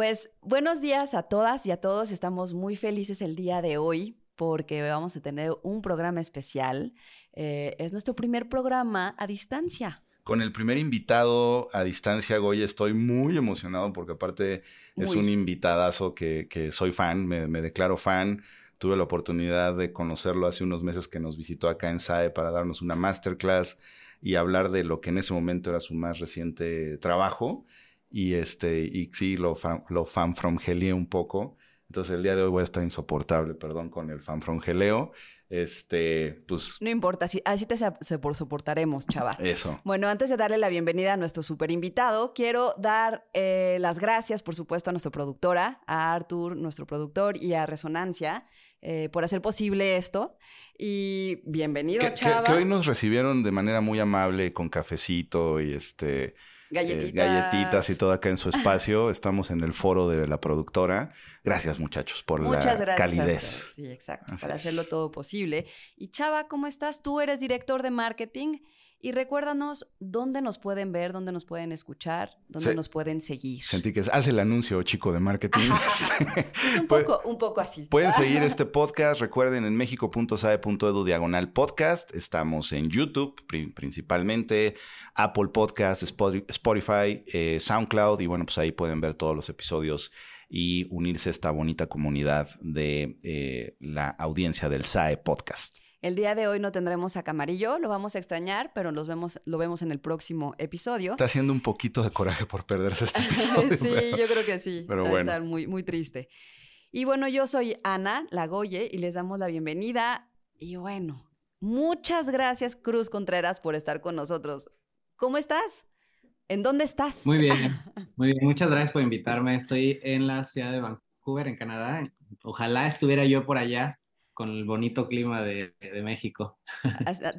Pues buenos días a todas y a todos. Estamos muy felices el día de hoy porque vamos a tener un programa especial. Eh, es nuestro primer programa a distancia. Con el primer invitado a distancia, Goya, estoy muy emocionado porque aparte es un invitadazo que, que soy fan, me, me, declaro fan. Tuve la oportunidad de conocerlo hace unos meses que nos visitó acá en SAE para darnos una masterclass y hablar de lo que en ese momento era su más reciente trabajo. Y este, y sí, lo, lo fanfrongelié un poco. Entonces el día de hoy voy a estar insoportable, perdón, con el fanfrongeleo. Este, pues. No importa, así, así te soportaremos, chava. Eso. Bueno, antes de darle la bienvenida a nuestro super invitado, quiero dar eh, las gracias, por supuesto, a nuestra productora, a Arthur, nuestro productor, y a Resonancia, eh, por hacer posible esto. Y bienvenido, chava. que hoy nos recibieron de manera muy amable, con cafecito y este Galletitas. galletitas y todo acá en su espacio. Estamos en el foro de la productora. Gracias, muchachos, por Muchas la gracias calidez. Sí, exacto, para hacerlo todo posible. Y Chava, ¿cómo estás? Tú eres director de marketing y recuérdanos dónde nos pueden ver, dónde nos pueden escuchar, dónde nos pueden seguir. Sentí que hace el anuncio, chico de marketing. es un poco, un poco así. Pueden seguir este podcast, recuerden, en mexico.sae.edu diagonal podcast. Estamos en YouTube principalmente, Apple Podcast, Spotify, eh, SoundCloud y bueno, pues ahí pueden ver todos los episodios y unirse a esta bonita comunidad de eh, la audiencia del SAE Podcast. El día de hoy no tendremos a Camarillo, lo vamos a extrañar, pero los vemos, lo vemos en el próximo episodio. Está haciendo un poquito de coraje por perderse este episodio. sí, yo creo que sí. Pero Va bueno. a estar muy, muy triste. Y bueno, yo soy Ana Lagoye y les damos la bienvenida. Y bueno, muchas gracias, Cruz Contreras, por estar con nosotros. ¿Cómo estás? ¿En dónde estás? Muy bien, muy bien. Muchas gracias por invitarme. Estoy en la ciudad de Vancouver, en Canadá. Ojalá estuviera yo por allá con el bonito clima de, México.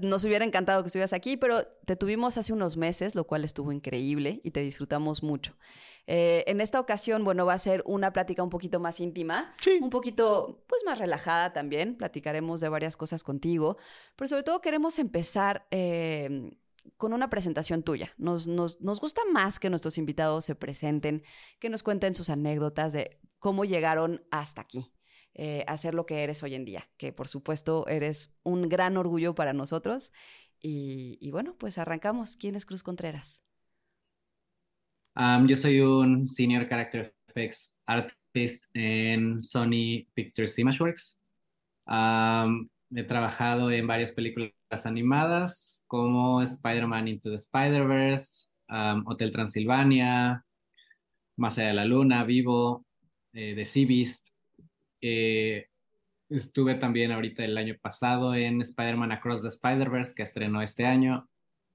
Nos hubiera encantado que estuvieras aquí, pero te tuvimos hace unos meses, lo cual estuvo increíble y te disfrutamos mucho. Eh, en esta ocasión, bueno, va a ser una plática un poquito más íntima, un poquito, pues, más relajada también. Platicaremos de varias cosas contigo, pero sobre todo queremos empezar eh, con una presentación tuya. Nos, nos, nos gusta más que nuestros invitados se presenten, que nos cuenten sus anécdotas de cómo llegaron hasta aquí. Eh, hacer lo que eres hoy en día, que por supuesto eres un gran orgullo para nosotros. Y, bueno, pues arrancamos. ¿Quién es Cruz Contreras? yo soy un Senior Character Effects Artist en Sony Pictures Imageworks. he trabajado en varias películas animadas como Spider-Man Into the Spider-Verse, Hotel Transilvania, Más allá de la luna, Vivo, eh, The Sea Beast, eh, estuve también ahorita el año pasado en Spider-Man Across the Spider-Verse, que estrenó este año.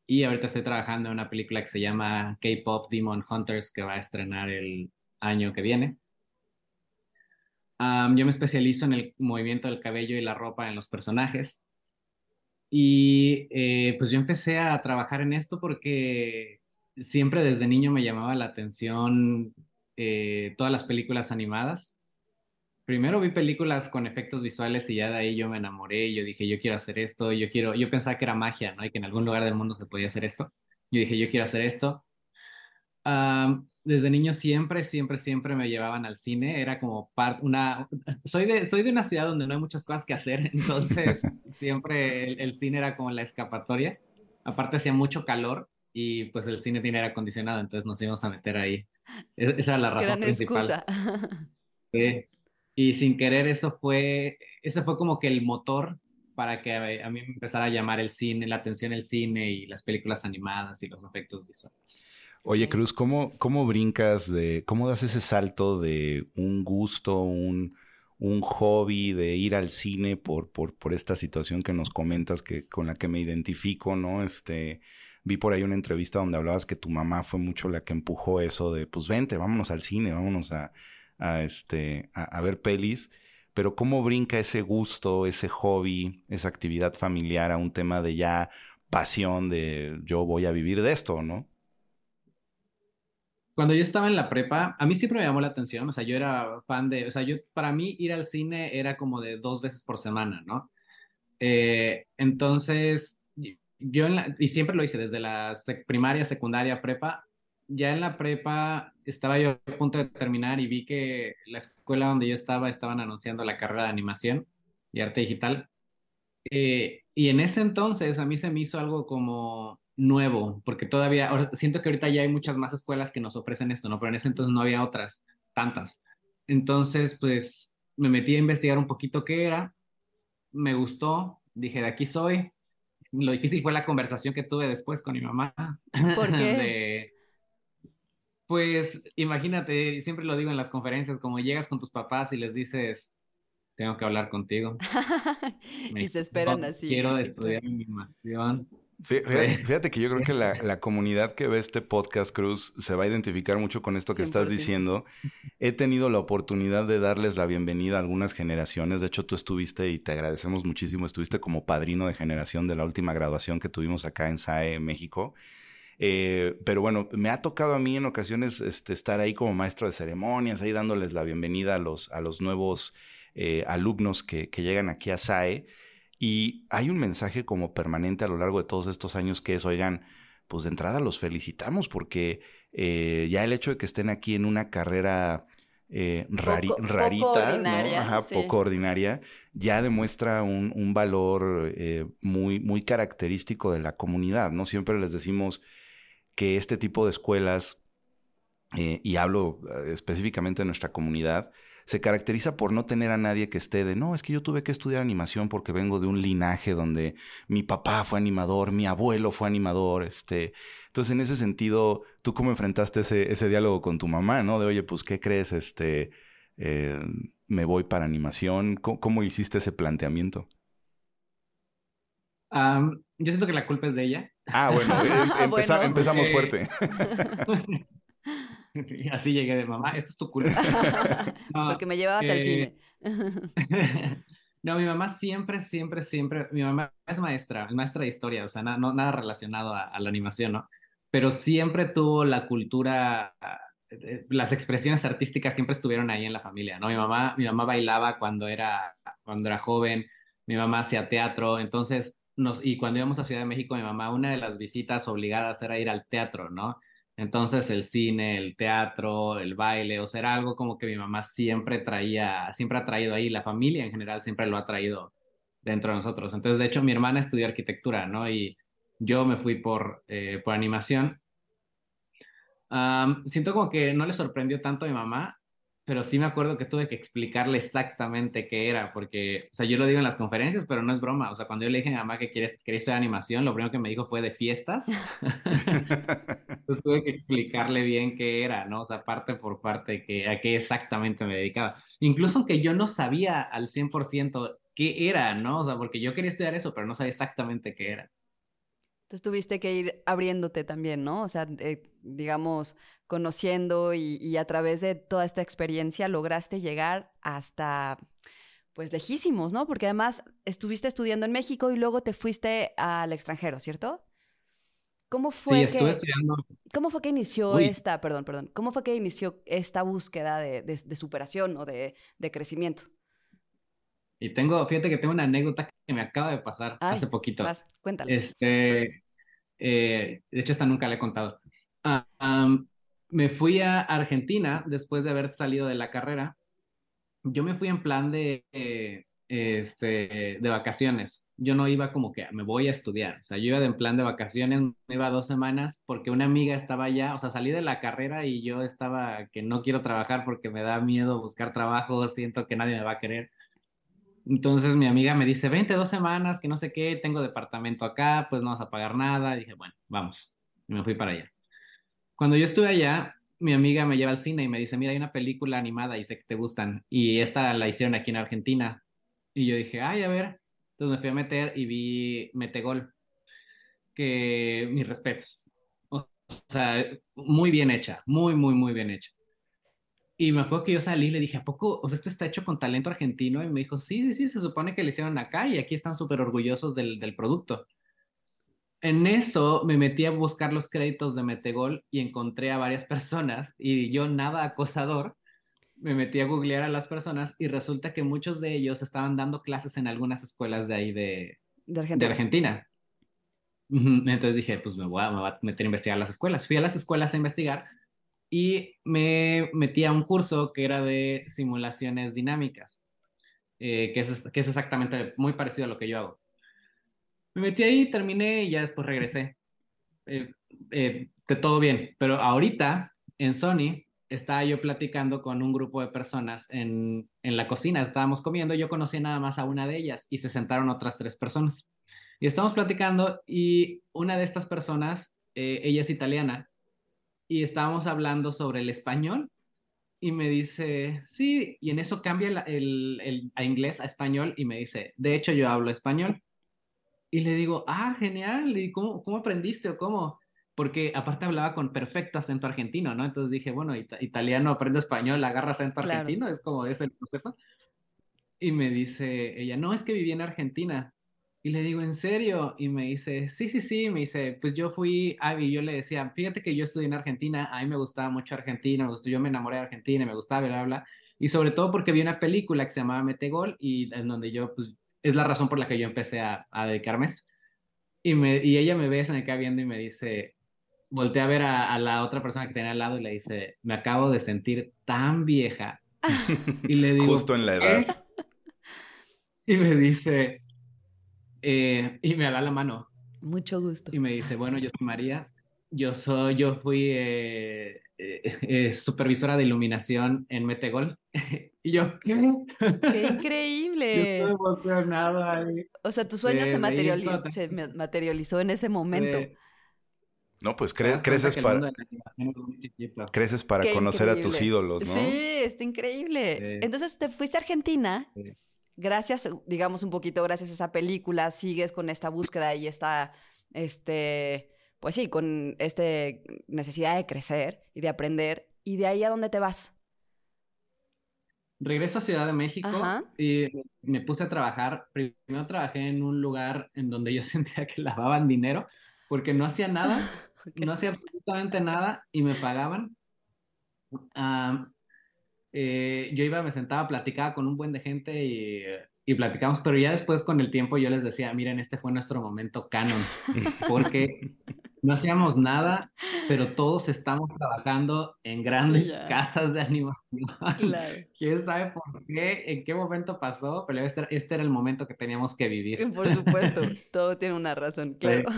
Y ahorita estoy trabajando en una película que se llama K-Pop Demon Hunters, que va a estrenar el año que viene. yo me especializo en el movimiento del cabello y la ropa en los personajes. Y eh, pues yo empecé a trabajar en esto porque siempre desde niño me llamaba la atención eh, todas las películas animadas primero vi películas con efectos visuales y ya de ahí yo me enamoré yo dije, yo quiero hacer esto, yo quiero, yo pensaba que era magia, ¿no? Y que en algún lugar del mundo se podía hacer esto. Yo dije, yo quiero hacer esto. desde niño siempre, siempre, siempre me llevaban al cine. Era como parte, una, soy de, soy de una ciudad donde no hay muchas cosas que hacer, entonces siempre el, cine era como la escapatoria. Aparte hacía mucho calor y pues el cine tiene aire acondicionado, entonces nos íbamos a meter ahí. E, esa era la razón principal. Sí. Y sin querer eso fue, ese fue como que el motor para que a, mí me empezara a llamar el cine, la atención el cine y las películas animadas y los efectos visuales. Oye, Cruz, ¿cómo, cómo brincas de, cómo das ese salto de un gusto, un, un hobby de ir al cine por, por, por, esta situación que nos comentas que, con la que me identifico, ¿no? Este, vi por ahí una entrevista donde hablabas que tu mamá fue mucho la que empujó eso de, pues vente, vámonos al cine, vámonos a, a, este, a, ver pelis, pero cómo brinca ese gusto, ese hobby, esa actividad familiar a un tema de ya pasión de yo voy a vivir de esto, ¿no? Cuando yo estaba en la prepa, a mí siempre me llamó la atención, o sea, yo era fan de, o sea, yo, para mí ir al cine era como de dos veces por semana, ¿no? Eh, entonces, yo, y siempre lo hice desde la primaria, secundaria, prepa, ya en la prepa estaba yo a punto de terminar y vi que la escuela donde yo estaba estaban anunciando la carrera de animación y arte digital. Eh, y en ese entonces a mí se me hizo algo como nuevo, porque todavía, siento que ahorita ya hay muchas más escuelas que nos ofrecen esto, ¿no? Pero en ese entonces no había otras, tantas. Entonces, pues me metí a investigar un poquito qué era, me gustó, dije, de aquí soy. Lo difícil fue la conversación que tuve después con mi mamá. ¿Por qué? Pues imagínate, siempre lo digo en las conferencias, como llegas con tus papás y les dices, tengo que hablar contigo. y se esperan así. Quiero estudiar animación. Fíjate, que yo creo que la, comunidad que ve este podcast, Cruz, se va a identificar mucho con esto que estás diciendo. He tenido la oportunidad de darles la bienvenida a algunas generaciones. De hecho, tú estuviste y te agradecemos muchísimo. Estuviste como padrino de generación de la última graduación que tuvimos acá en SAE, México. Eh, pero bueno, me ha tocado a mí en ocasiones este, estar ahí como maestro de ceremonias, ahí dándoles la bienvenida a los, a los nuevos eh, alumnos que, que llegan aquí a SAE. Y hay un mensaje como permanente a lo largo de todos estos años que es, oigan, pues de entrada los felicitamos porque eh, ya el hecho de que estén aquí en una carrera eh, rarita, poco ordinaria, ya demuestra un, valor eh, muy, muy característico de la comunidad, ¿no? Siempre les decimos que este tipo de escuelas, y hablo específicamente de nuestra comunidad, se caracteriza por no tener a nadie que esté de, no, es que yo tuve que estudiar animación porque vengo de un linaje donde mi papá fue animador, mi abuelo fue animador, este. Entonces, en ese sentido, ¿tú cómo enfrentaste ese, ese diálogo con tu mamá, no? De, oye, pues, ¿qué crees? Este, eh, me voy para animación. ¿Cómo, hiciste ese planteamiento? yo siento que la culpa es de ella. Ah, bueno, em, empezamos fuerte. Y así llegué de mamá, esto es tu culpa. Porque me llevabas al cine. no, mi mamá siempre, siempre, siempre, mi mamá es maestra, es maestra de historia, o sea, no, nada relacionado a, la animación, ¿no? Pero siempre tuvo la cultura, eh, las expresiones artísticas siempre estuvieron ahí en la familia, ¿no? Mi mamá, mi mamá bailaba cuando era, cuando era joven, mi mamá hacía teatro, entonces, y cuando íbamos a Ciudad de México, mi mamá, una de las visitas obligadas era ir al teatro, ¿no? Entonces el cine, el teatro, el baile, o sea, algo como que mi mamá siempre traía, siempre ha traído ahí, la familia en general siempre lo ha traído dentro de nosotros. Entonces, de hecho, mi hermana estudió arquitectura, ¿no? Y yo me fui por, eh, por animación. siento como que no le sorprendió tanto a mi mamá, pero sí me acuerdo que tuve que explicarle exactamente qué era, porque, o sea, yo lo digo en las conferencias, pero no es broma. O sea, cuando yo le dije a mi mamá que quería, quería estudiar animación, lo primero que me dijo fue de fiestas. Entonces tuve que explicarle bien qué era, ¿no? O sea, parte por parte, que, a qué exactamente me dedicaba. Incluso aunque yo no sabía al 100% qué era, ¿no? O sea, porque yo quería estudiar eso, pero no sabía exactamente qué era. Entonces tuviste que ir abriéndote también, ¿no? O sea, eh, digamos, conociendo y, a través de toda esta experiencia lograste llegar hasta, pues, lejísimos, ¿no? Porque además estuviste estudiando en México y luego te fuiste al extranjero, ¿cierto? ¿Cómo fue sí, que, estudiando. ¿Cómo fue que inició esta, perdón, perdón, cómo fue que inició esta búsqueda de, superación o de, crecimiento? Y tengo, fíjate que tengo una anécdota que me acaba de pasar hace poquito. cuéntalo. Este, eh, de hecho, esta nunca la he contado. Ah, me fui a Argentina después de haber salido de la carrera. Yo me fui en plan de, eh, este, de vacaciones. Yo no iba como que me voy a estudiar. O sea, yo iba en plan de vacaciones, me iba dos semanas porque una amiga estaba allá. O sea, salí de la carrera y yo estaba que no quiero trabajar porque me da miedo buscar trabajo, siento que nadie me va a querer. Entonces mi amiga me dice, vente dos semanas, que no sé qué, tengo departamento acá, pues no vas a pagar nada. dije, bueno, vamos. Y me fui para allá. Cuando yo estuve allá, mi amiga me lleva al cine y me dice, mira, hay una película animada y sé que te gustan. Y esta la hicieron aquí en Argentina. Y yo dije, ay, a ver. Entonces me fui a meter y vi Metegol. Que mis respetos. O sea, muy bien hecha, muy, muy, muy bien hecha. Y me acuerdo que yo salí y le dije, ¿a poco? O sea, esto está hecho con talento argentino. Y me dijo, sí, sí, sí, se supone que le hicieron acá y aquí están súper orgullosos del, del, producto. En eso me metí a buscar los créditos de Metegol y encontré a varias personas y yo nada acosador. Me metí a googlear a las personas y resulta que muchos de ellos estaban dando clases en algunas escuelas de ahí de, de Argentina. De Argentina. Entonces dije, pues me voy, a, me voy a meter a investigar las escuelas. Fui a las escuelas a investigar y me metí a un curso que era de simulaciones dinámicas, eh, que, es, que es exactamente muy parecido a lo que yo hago. Me metí ahí, terminé y ya después regresé. Eh, eh, de todo bien, pero ahorita en Sony estaba yo platicando con un grupo de personas en, en la cocina, estábamos comiendo, yo conocí nada más a una de ellas y se sentaron otras tres personas. Y estamos platicando y una de estas personas, ella es italiana, y estábamos hablando sobre el español y me dice, sí, y en eso cambia el, el, a inglés, a español, y me dice, de hecho yo hablo español. Y le digo, ah, genial, ¿y cómo, cómo aprendiste o cómo? Porque aparte hablaba con perfecto acento argentino, ¿no? Entonces dije, bueno, italiano aprende español, agarra acento argentino, es como es el proceso. Y me dice ella, no, es que viví en Argentina. Y le digo, ¿en serio? Y me dice, sí, sí, sí. Me dice, pues yo fui, y yo le decía, fíjate que yo estudié en Argentina, a mí me gustaba mucho Argentina, me gustó, yo me enamoré de Argentina, me gustaba, bla, bla, bla. Y sobre todo porque vi una película que se llamaba Metegol y en donde yo, pues, es la razón por la que yo empecé a, a dedicarme a esto. Y, me, y ella me ve, se me queda viendo y me dice, volteé a ver a, la otra persona que tenía al lado y le dice, me acabo de sentir tan vieja. y le digo, justo en la edad. Y me dice, eh, y me da la mano. Mucho gusto. Y me dice, bueno, yo soy María, yo soy, yo fui eh, eh, supervisora de iluminación en Metegol. y yo, ¿qué? ¡Qué increíble! yo estoy emocionada. O sea, tu sueño se, materializó, en ese momento. No, pues creces para, creces para conocer a tus ídolos, ¿no? Sí, está increíble. Entonces te fuiste a Argentina gracias, digamos un poquito, gracias a esa película, sigues con esta búsqueda y esta, este, pues sí, con esta necesidad de crecer y de aprender. ¿Y de ahí a dónde te vas? Regreso a Ciudad de México y me puse a trabajar. Primero trabajé en un lugar en donde yo sentía que lavaban dinero porque no hacía nada, no hacía absolutamente nada y me pagaban. Ah, eh, yo iba, me sentaba, platicaba con un buen de gente y, y platicamos, pero ya después con el tiempo yo les decía, miren, este fue nuestro momento canon, porque no hacíamos nada, pero todos estamos trabajando en grandes casas de animación. ¿Quién sabe por qué, en qué momento pasó? Pero este, este, era el momento que teníamos que vivir. Por supuesto, todo tiene una razón, claro.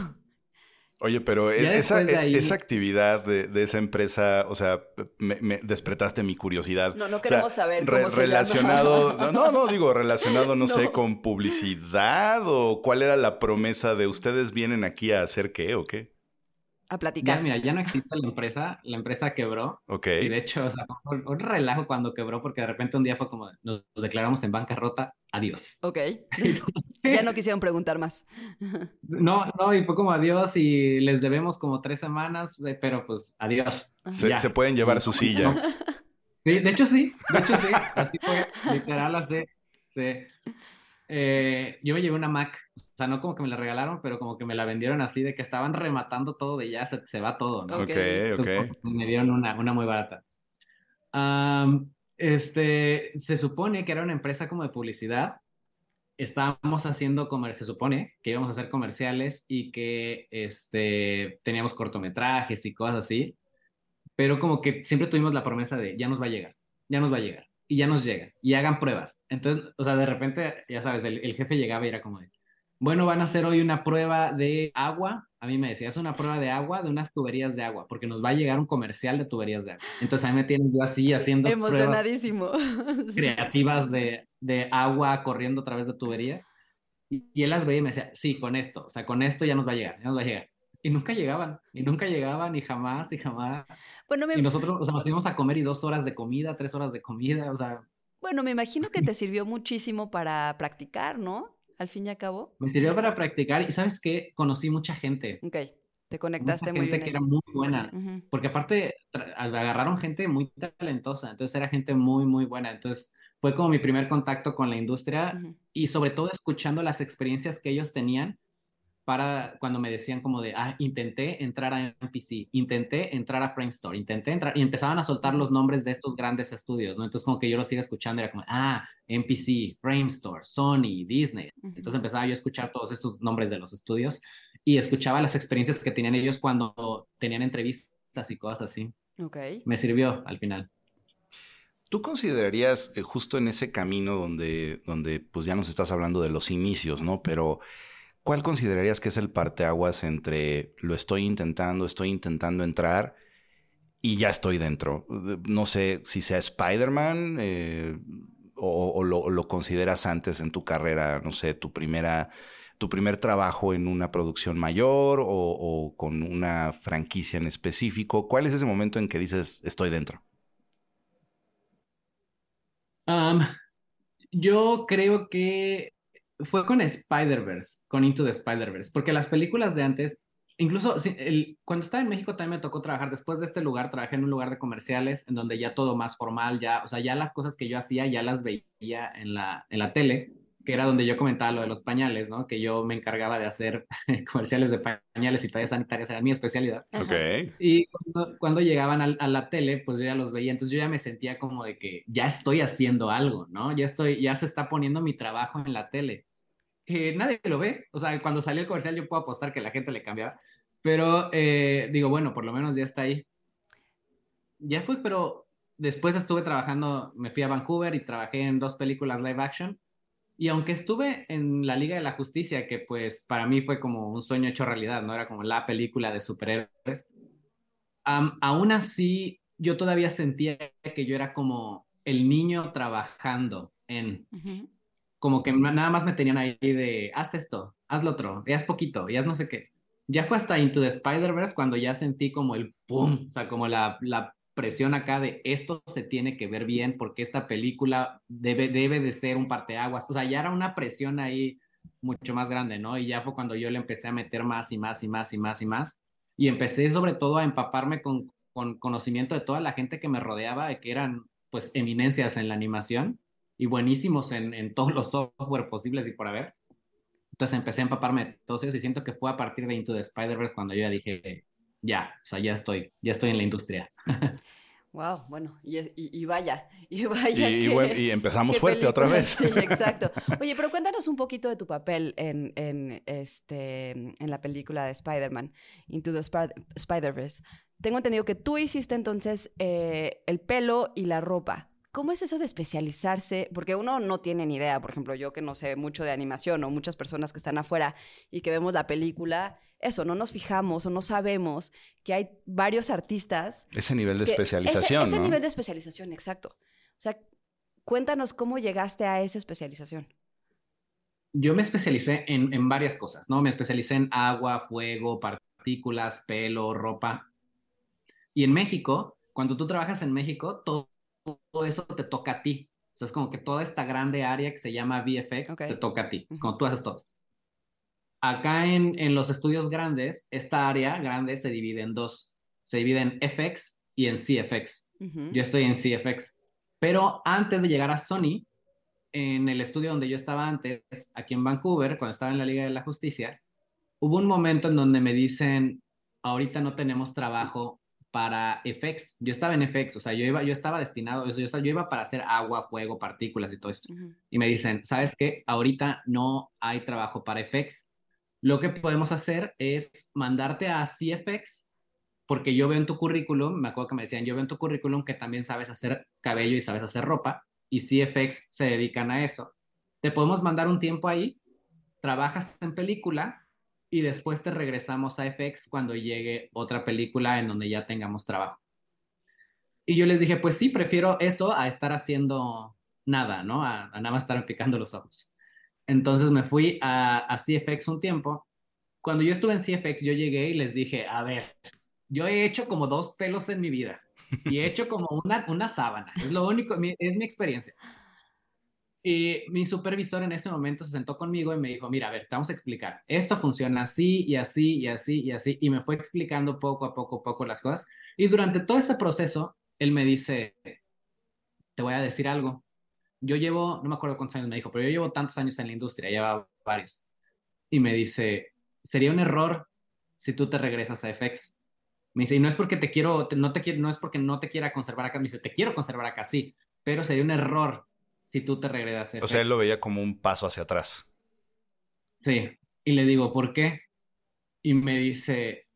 Oye, pero e, esa, e, esa, actividad de, de, esa empresa, o sea, me, me despertaste mi curiosidad. No, no queremos saber cómo relacionado, no, no, no, digo relacionado, no, sé, con publicidad o cuál era la promesa de ustedes vienen aquí a hacer qué o qué a platicar. Ya, mira, ya no existe la empresa, la empresa quebró. Ok. Y de hecho, o sea, un, relajo cuando quebró, porque de repente un día fue como, nos, declaramos en bancarrota, adiós. Ok. ya no quisieron preguntar más. no, no, y fue como adiós y les debemos como tres semanas, pero pues adiós. Se, pueden llevar su silla. Sí, de hecho sí, de hecho sí, así fue, literal, así, sí. Eh, yo me llevé una Mac, o sea, no como que me la regalaron, pero como que me la vendieron así, de que estaban rematando todo de ya se, va todo, ¿no? Ok, ok. me dieron una, una muy barata. este, se supone que era una empresa como de publicidad. Estábamos haciendo comerciales, se supone que íbamos a hacer comerciales y que este, teníamos cortometrajes y cosas así, pero como que siempre tuvimos la promesa de ya nos va a llegar, ya nos va a llegar y ya nos llega y hagan pruebas. Entonces, o sea, de repente, ya sabes, el, jefe llegaba y era como de, bueno, van a hacer hoy una prueba de agua. A mí me decía, es una prueba de agua, de unas tuberías de agua, porque nos va a llegar un comercial de tuberías de agua. Entonces, a mí me tienen yo así haciendo Emocionadísimo. creativas de, de, agua corriendo a través de tuberías. Y, él las veía y me decía, sí, con esto, o sea, con esto ya nos va a llegar, ya nos va a llegar. Y nunca llegaban, y nunca llegaban, y jamás, y jamás. Bueno, Y nosotros, o sea, nos íbamos a comer y dos horas de comida, tres horas de comida, o sea. Bueno, me imagino que te sirvió muchísimo para practicar, ¿no? Al fin y al cabo. Me sirvió para practicar, y ¿sabes qué? Conocí mucha gente. Ok, te conectaste muy bien. Gente que era muy buena, porque aparte agarraron gente muy talentosa, entonces era gente muy, muy buena. Entonces fue como mi primer contacto con la industria, y sobre todo escuchando las experiencias que ellos tenían para cuando me decían como de, ah, intenté entrar a NPC, intenté entrar a Framestore, intenté entrar, y empezaban a soltar los nombres de estos grandes estudios, ¿no? Entonces como que yo los iba escuchando, era como, ah, NPC, Framestore, Sony, Disney. Entonces empezaba yo a escuchar todos estos nombres de los estudios y escuchaba las experiencias que tenían ellos cuando tenían entrevistas y cosas así. Ok. Me sirvió al final. ¿Tú considerarías eh, justo en ese camino donde, donde pues ya nos estás hablando de los inicios, ¿no? Pero ¿cuál considerarías que es el parteaguas entre lo estoy intentando, estoy intentando entrar y ya estoy dentro? No sé si sea Spider-Man eh, o, lo, consideras antes en tu carrera, no sé, tu primera tu primer trabajo en una producción mayor o, o, con una franquicia en específico. ¿Cuál es ese momento en que dices estoy dentro? yo creo que fue con Spider-Verse, con Into the Spider-Verse, porque las películas de antes, incluso el, cuando estaba en México también me tocó trabajar, después de este lugar, trabajé en un lugar de comerciales, en donde ya todo más formal, ya, o sea, ya las cosas que yo hacía ya las veía en la, en la tele, que era donde yo comentaba lo de los pañales, ¿no? Que yo me encargaba de hacer comerciales de pañales y toallas sanitarias, era mi especialidad. Ok. Y cuando, llegaban a, la tele, pues yo ya los veía, entonces yo ya me sentía como de que ya estoy haciendo algo, ¿no? Ya estoy, ya se está poniendo mi trabajo en la tele. Que nadie lo ve, o sea, cuando salió el comercial yo puedo apostar que la gente le cambiaba, pero eh, digo, bueno, por lo menos ya está ahí. Ya fue, pero después estuve trabajando, me fui a Vancouver y trabajé en dos películas live action y aunque estuve en la Liga de la Justicia, que pues para mí fue como un sueño hecho realidad, ¿no? Era como la película de superhéroes, aún así yo todavía sentía que yo era como el niño trabajando en... Como que nada más me tenían ahí de, haz esto, haz lo otro, y haz poquito, y haz no sé qué. Ya fue hasta Into the Spider-Verse cuando ya sentí como el pum, o sea, como la, la presión acá de esto se tiene que ver bien porque esta película debe, debe de ser un parteaguas. O sea, ya era una presión ahí mucho más grande, ¿no? Y ya fue cuando yo le empecé a meter más y más y más y más y más. Y empecé sobre todo a empaparme con, con conocimiento de toda la gente que me rodeaba, de que eran pues eminencias en la animación y buenísimos en, en todos los software posibles y por haber. Entonces empecé a empaparme de todos ellos y siento que fue a partir de Into the Spider-Verse cuando yo ya dije, ya, o sea, ya estoy, ya estoy en la industria. Wow, bueno, y, vaya, y vaya. Y, empezamos fuerte otra vez. Sí, exacto. Oye, pero cuéntanos un poquito de tu papel en, en, este, en la película de Spider-Man, Into the Spider-Verse. Tengo entendido que tú hiciste entonces eh, el pelo y la ropa. ¿Cómo es eso de especializarse? Porque uno no tiene ni idea, por ejemplo, yo que no sé mucho de animación o muchas personas que están afuera y que vemos la película, eso, no nos fijamos o no sabemos que hay varios artistas. Ese nivel de especialización. Ese, ese nivel de especialización, exacto. O sea, cuéntanos cómo llegaste a esa especialización. Yo me especialicé en, en varias cosas, ¿no? Me especialicé en agua, fuego, partículas, pelo, ropa. Y en México, cuando tú trabajas en México, todo todo eso te toca a ti. O sea, es como que toda esta grande área que se llama VFX te toca a ti. Es como tú haces todo. Acá en, en los estudios grandes, esta área grande se divide en dos. Se divide en FX y en CFX. Yo estoy en CFX. Pero antes de llegar a Sony, en el estudio donde yo estaba antes, aquí en Vancouver, cuando estaba en la Liga de la Justicia, hubo un momento en donde me dicen, ahorita no tenemos trabajo para FX. Yo estaba en FX, o sea, yo, iba, yo estaba destinado, yo, yo iba para hacer agua, fuego, partículas y todo esto. Y me dicen, ¿sabes qué? Ahorita no hay trabajo para FX. Lo que podemos hacer es mandarte a CFX, porque yo veo en tu currículum, me acuerdo que me decían, yo veo en tu currículum que también sabes hacer cabello y sabes hacer ropa, y CFX se dedican a eso. Te podemos mandar un tiempo ahí, trabajas en película y después te regresamos a FX cuando llegue otra película en donde ya tengamos trabajo. Y yo les dije, pues sí, prefiero eso a estar haciendo nada, ¿no? A, nada más estar picando los ojos. Entonces me fui a, a, CFX un tiempo. Cuando yo estuve en CFX, yo llegué y les dije, a ver, yo he hecho como dos pelos en mi vida y he hecho como una, una sábana. Es lo único, es mi experiencia. Y mi supervisor en ese momento se sentó conmigo y me dijo, mira, a ver, te vamos a explicar. Esto funciona así y así y así y así. Y me fue explicando poco a poco, poco las cosas. Y durante todo ese proceso, él me dice, te voy a decir algo. Yo llevo, no me acuerdo cuántos años me dijo, pero yo llevo tantos años en la industria, lleva varios. Y me dice, sería un error si tú te regresas a FX. Me dice, y no es porque te quiero, no te no es porque no te quiera conservar acá. Me dice, te quiero conservar acá, sí, pero sería un error si tú te regresas. O sea, él lo veía como un paso hacia atrás. Sí, y le digo, ¿por qué? y me dice,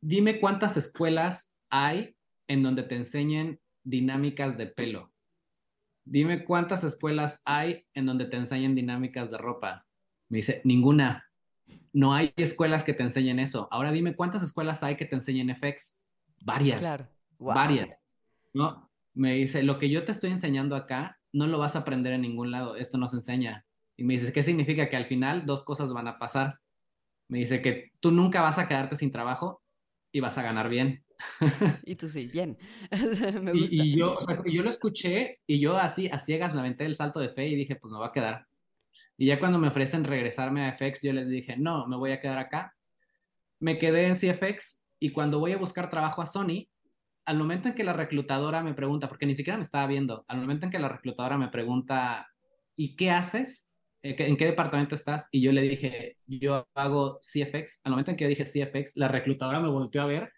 dime cuántas escuelas hay en donde te enseñen dinámicas de pelo. Dime cuántas escuelas hay en donde te enseñen dinámicas de ropa. Me dice, ninguna. No hay escuelas que te enseñen eso. Ahora dime cuántas escuelas hay que te enseñen FX. Varias. Claro. Varias. ¿No? Me dice, lo que yo te estoy enseñando acá, no lo vas a aprender en ningún lado. Esto no se enseña. Y me dice, ¿qué significa? Que al final dos cosas van a pasar. Me dice que tú nunca vas a quedarte sin trabajo y vas a ganar bien. y tú sí, bien. me gusta. Y, yo, yo lo escuché y yo así, a ciegas me aventé el salto de fe y dije, pues me va a quedar. Y ya cuando me ofrecen regresarme a FX, yo les dije, no, me voy a quedar acá. Me quedé en CFX y cuando voy a buscar trabajo a Sony, al momento en que la reclutadora me pregunta, porque ni siquiera me estaba viendo, al momento en que la reclutadora me pregunta, ¿y qué haces? Eh, ¿En qué departamento estás? Y yo le dije, yo hago CFX. Al momento en que yo dije CFX, la reclutadora me volteó a ver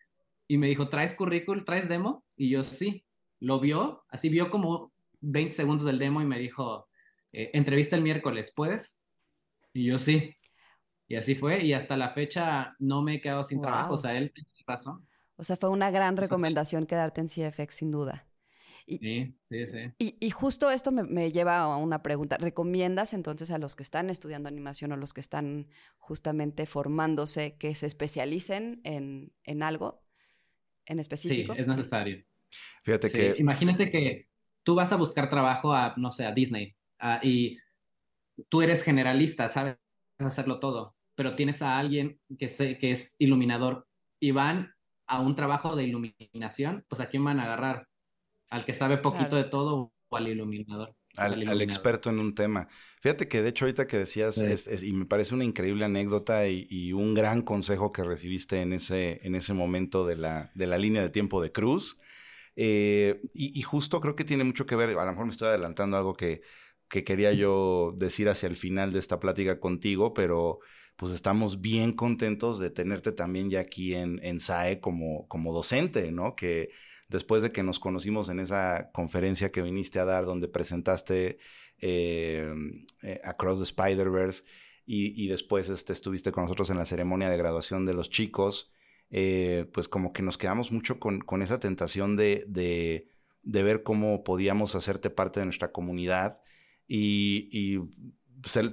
y me dijo, ¿traes currículum? ¿Traes demo? Y yo sí. Lo vio, así vio como 20 segundos del demo y me dijo, eh, entrevista el miércoles, ¿puedes? Y yo sí. Y así fue, y hasta la fecha no me he quedado sin trabajo, o sea, él tiene razón. O sea, fue una gran recomendación quedarte en CFX, sin duda. Y, sí, sí, sí. Y, justo esto me, lleva a una pregunta. ¿Recomiendas entonces a los que están estudiando animación o los que están justamente formándose que se especialicen en, en algo en específico? Sí, es necesario. Fíjate que... Imagínate que tú vas a buscar trabajo a, no sé, a Disney y tú eres generalista, sabes hacerlo todo, pero tienes a alguien que, que es iluminador y van a un trabajo de iluminación, pues ¿a quién van a agarrar? ¿Al que sabe poquito de todo o al iluminador? Al, experto en un tema. Fíjate que de hecho ahorita que decías, y me parece una increíble anécdota y, un gran consejo que recibiste en ese, en ese momento de la, de la línea de tiempo de Cruz. Eh, y, justo creo que tiene mucho que ver, a lo mejor me estoy adelantando algo que, que quería yo decir hacia el final de esta plática contigo, pero pues estamos bien contentos de tenerte también ya aquí en, en SAE como, como docente, ¿no? Que después de que nos conocimos en esa conferencia que viniste a dar donde presentaste eh, eh, Across the Spider-Verse y, después este, estuviste con nosotros en la ceremonia de graduación de los chicos, eh, pues como que nos quedamos mucho con, con esa tentación de, de, de, ver cómo podíamos hacerte parte de nuestra comunidad y, y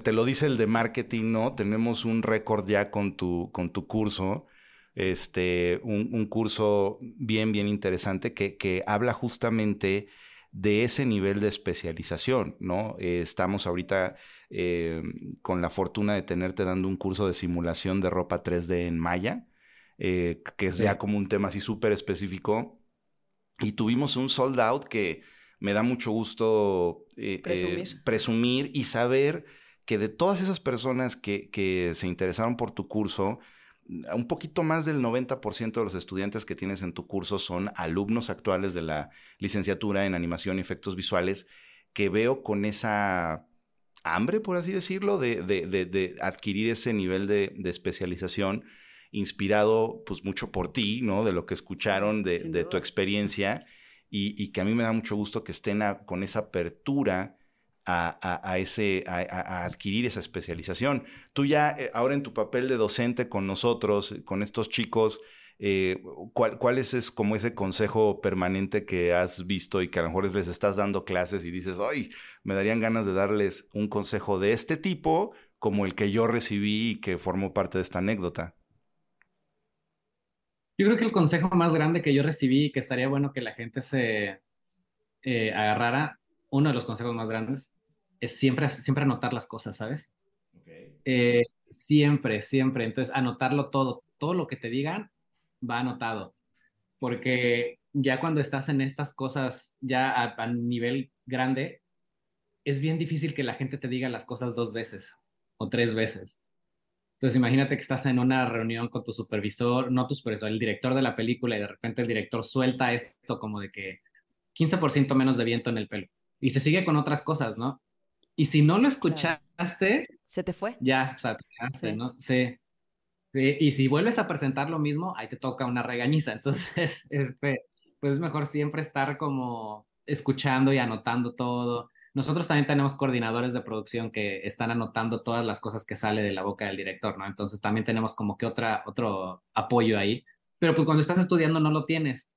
te lo dice el de marketing, ¿no? Tenemos un récord ya con tu, con tu curso, este, un, curso bien, bien interesante que, que, habla justamente de ese nivel de especialización, ¿no? Eh, estamos ahorita eh, con la fortuna de tenerte dando un curso de simulación de ropa 3D en Maya, eh, que es ya como un tema así súper específico. Y tuvimos un sold out que me da mucho gusto eh, eh, presumir. y saber que de todas esas personas que, que, se interesaron por tu curso, un poquito más del 90% de los estudiantes que tienes en tu curso son alumnos actuales de la licenciatura en animación y efectos visuales que veo con esa hambre, por así decirlo, de, de, de, adquirir ese nivel de, especialización inspirado pues mucho por ti, ¿no? De lo que escucharon, de, tu experiencia y, que a mí me da mucho gusto que estén con esa apertura a, adquirir esa especialización. Tú ya, eh, ahora en tu papel de docente con nosotros, con estos chicos, eh, ¿cuál, es, como ese consejo permanente que has visto y que a lo mejor les estás dando clases y dices, ay, me darían ganas de darles un consejo de este tipo como el que yo recibí y que formó parte de esta anécdota? Yo creo que el consejo más grande que yo recibí y que estaría bueno que la gente se eh, agarrara, uno de los consejos más grandes, es siempre, siempre anotar las cosas, ¿sabes? Eh, siempre, siempre. Entonces, anotarlo todo, todo lo que te digan va anotado, porque ya cuando estás en estas cosas ya a nivel grande, es bien difícil que la gente te diga las cosas dos veces o tres veces. Entonces imagínate que estás en una reunión con tu supervisor, no tu supervisor, el director de la película y de repente el director suelta esto como de que 15% menos de viento en el pelo y se sigue con otras cosas, ¿no? Y si no lo escuchaste... Se te fue. Ya, o sea, te quedaste, ¿no? Sí. Y si vuelves a presentar lo mismo, ahí te toca una regañiza. Entonces, este, pues es mejor siempre estar como escuchando y anotando todo. Nosotros también tenemos coordinadores de producción que están anotando todas las cosas que sale de la boca del director, ¿no? Entonces también tenemos como que otra, otro apoyo ahí. Pero pues cuando estás estudiando no lo tienes.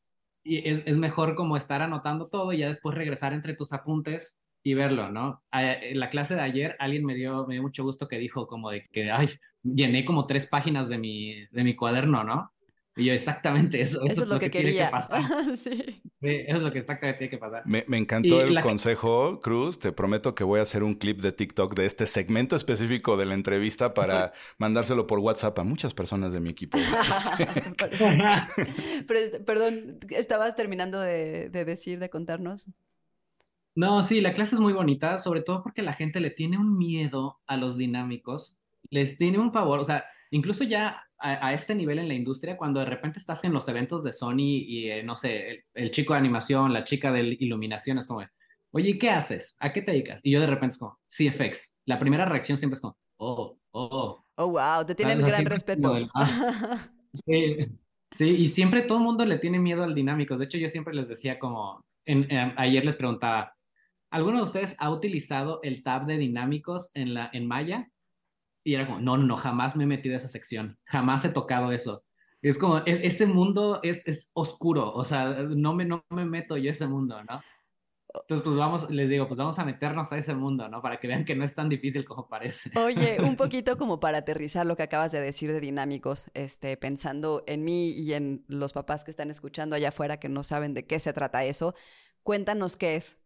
Y es, es mejor como estar anotando todo y ya después regresar entre tus apuntes y verlo, ¿no? En la clase de ayer alguien me dio, me dio mucho gusto que dijo como de que, ay, llené como tres páginas de mi, de mi cuaderno, ¿no? Y yo, exactamente eso. Eso, es lo, que, quería. pasar. sí. Eso es lo que exactamente tiene que pasar. Me, me encantó el consejo, Cruz. Te prometo que voy a hacer un clip de TikTok de este segmento específico de la entrevista para mandárselo por WhatsApp a muchas personas de mi equipo. Pero, perdón, estabas terminando de, de decir, de contarnos. No, sí, la clase es muy bonita, sobre todo porque la gente le tiene un miedo a los dinámicos, les tiene un pavor, o sea, incluso ya a, este nivel en la industria, cuando de repente estás en los eventos de Sony y, eh, no sé, el, chico de animación, la chica de iluminación es como, oye, ¿qué haces? ¿A qué te dedicas? Y yo de repente es como, CFX. La primera reacción siempre es como, oh, oh. Oh, wow, te tienen gran respeto. Ah, sí, sí, y siempre todo el mundo le tiene miedo al dinámico. De hecho, yo siempre les decía como, ayer les preguntaba, ¿alguno de ustedes ha utilizado el tab de dinámicos en, la, en Maya? Y era como, no, no, jamás me he metido a esa sección, jamás he tocado eso. Es como, ese mundo es, es oscuro, o sea, no me, no me meto yo a ese mundo, ¿no? Entonces, pues vamos, les digo, pues vamos a meternos a ese mundo, ¿no? Para que vean que no es tan difícil como parece. Oye, un poquito como para aterrizar lo que acabas de decir de dinámicos, este, pensando en mí y en los papás que están escuchando allá afuera que no saben de qué se trata eso, cuéntanos qué es.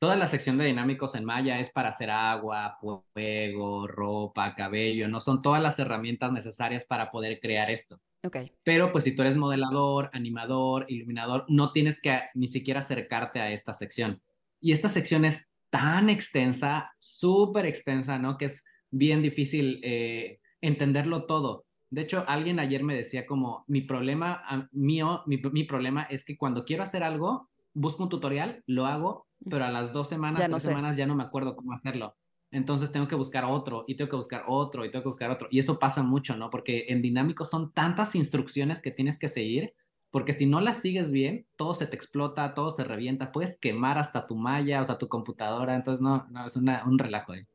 Toda la sección de dinámicos en Maya es para hacer agua, fuego, ropa, cabello, no son todas las herramientas necesarias para poder crear esto. Okay. Pero pues si tú eres modelador, animador, iluminador, no tienes que ni siquiera acercarte a esta sección. Y esta sección es tan extensa, súper extensa, ¿no? Que es bien difícil eh, entenderlo todo. De hecho, alguien ayer me decía como, mi problema mío, mi, mi problema es que cuando quiero hacer algo, busco un tutorial, lo hago, pero a las dos semanas, tres semanas ya no me acuerdo cómo hacerlo. Entonces tengo que buscar otro y tengo que buscar otro y tengo que buscar otro. Y eso pasa mucho, ¿no? Porque en dinámico son tantas instrucciones que tienes que seguir, porque si no las sigues bien, todo se te explota, todo se revienta, puedes quemar hasta tu malla, o sea, tu computadora. Entonces, no, no es un relajo ahí.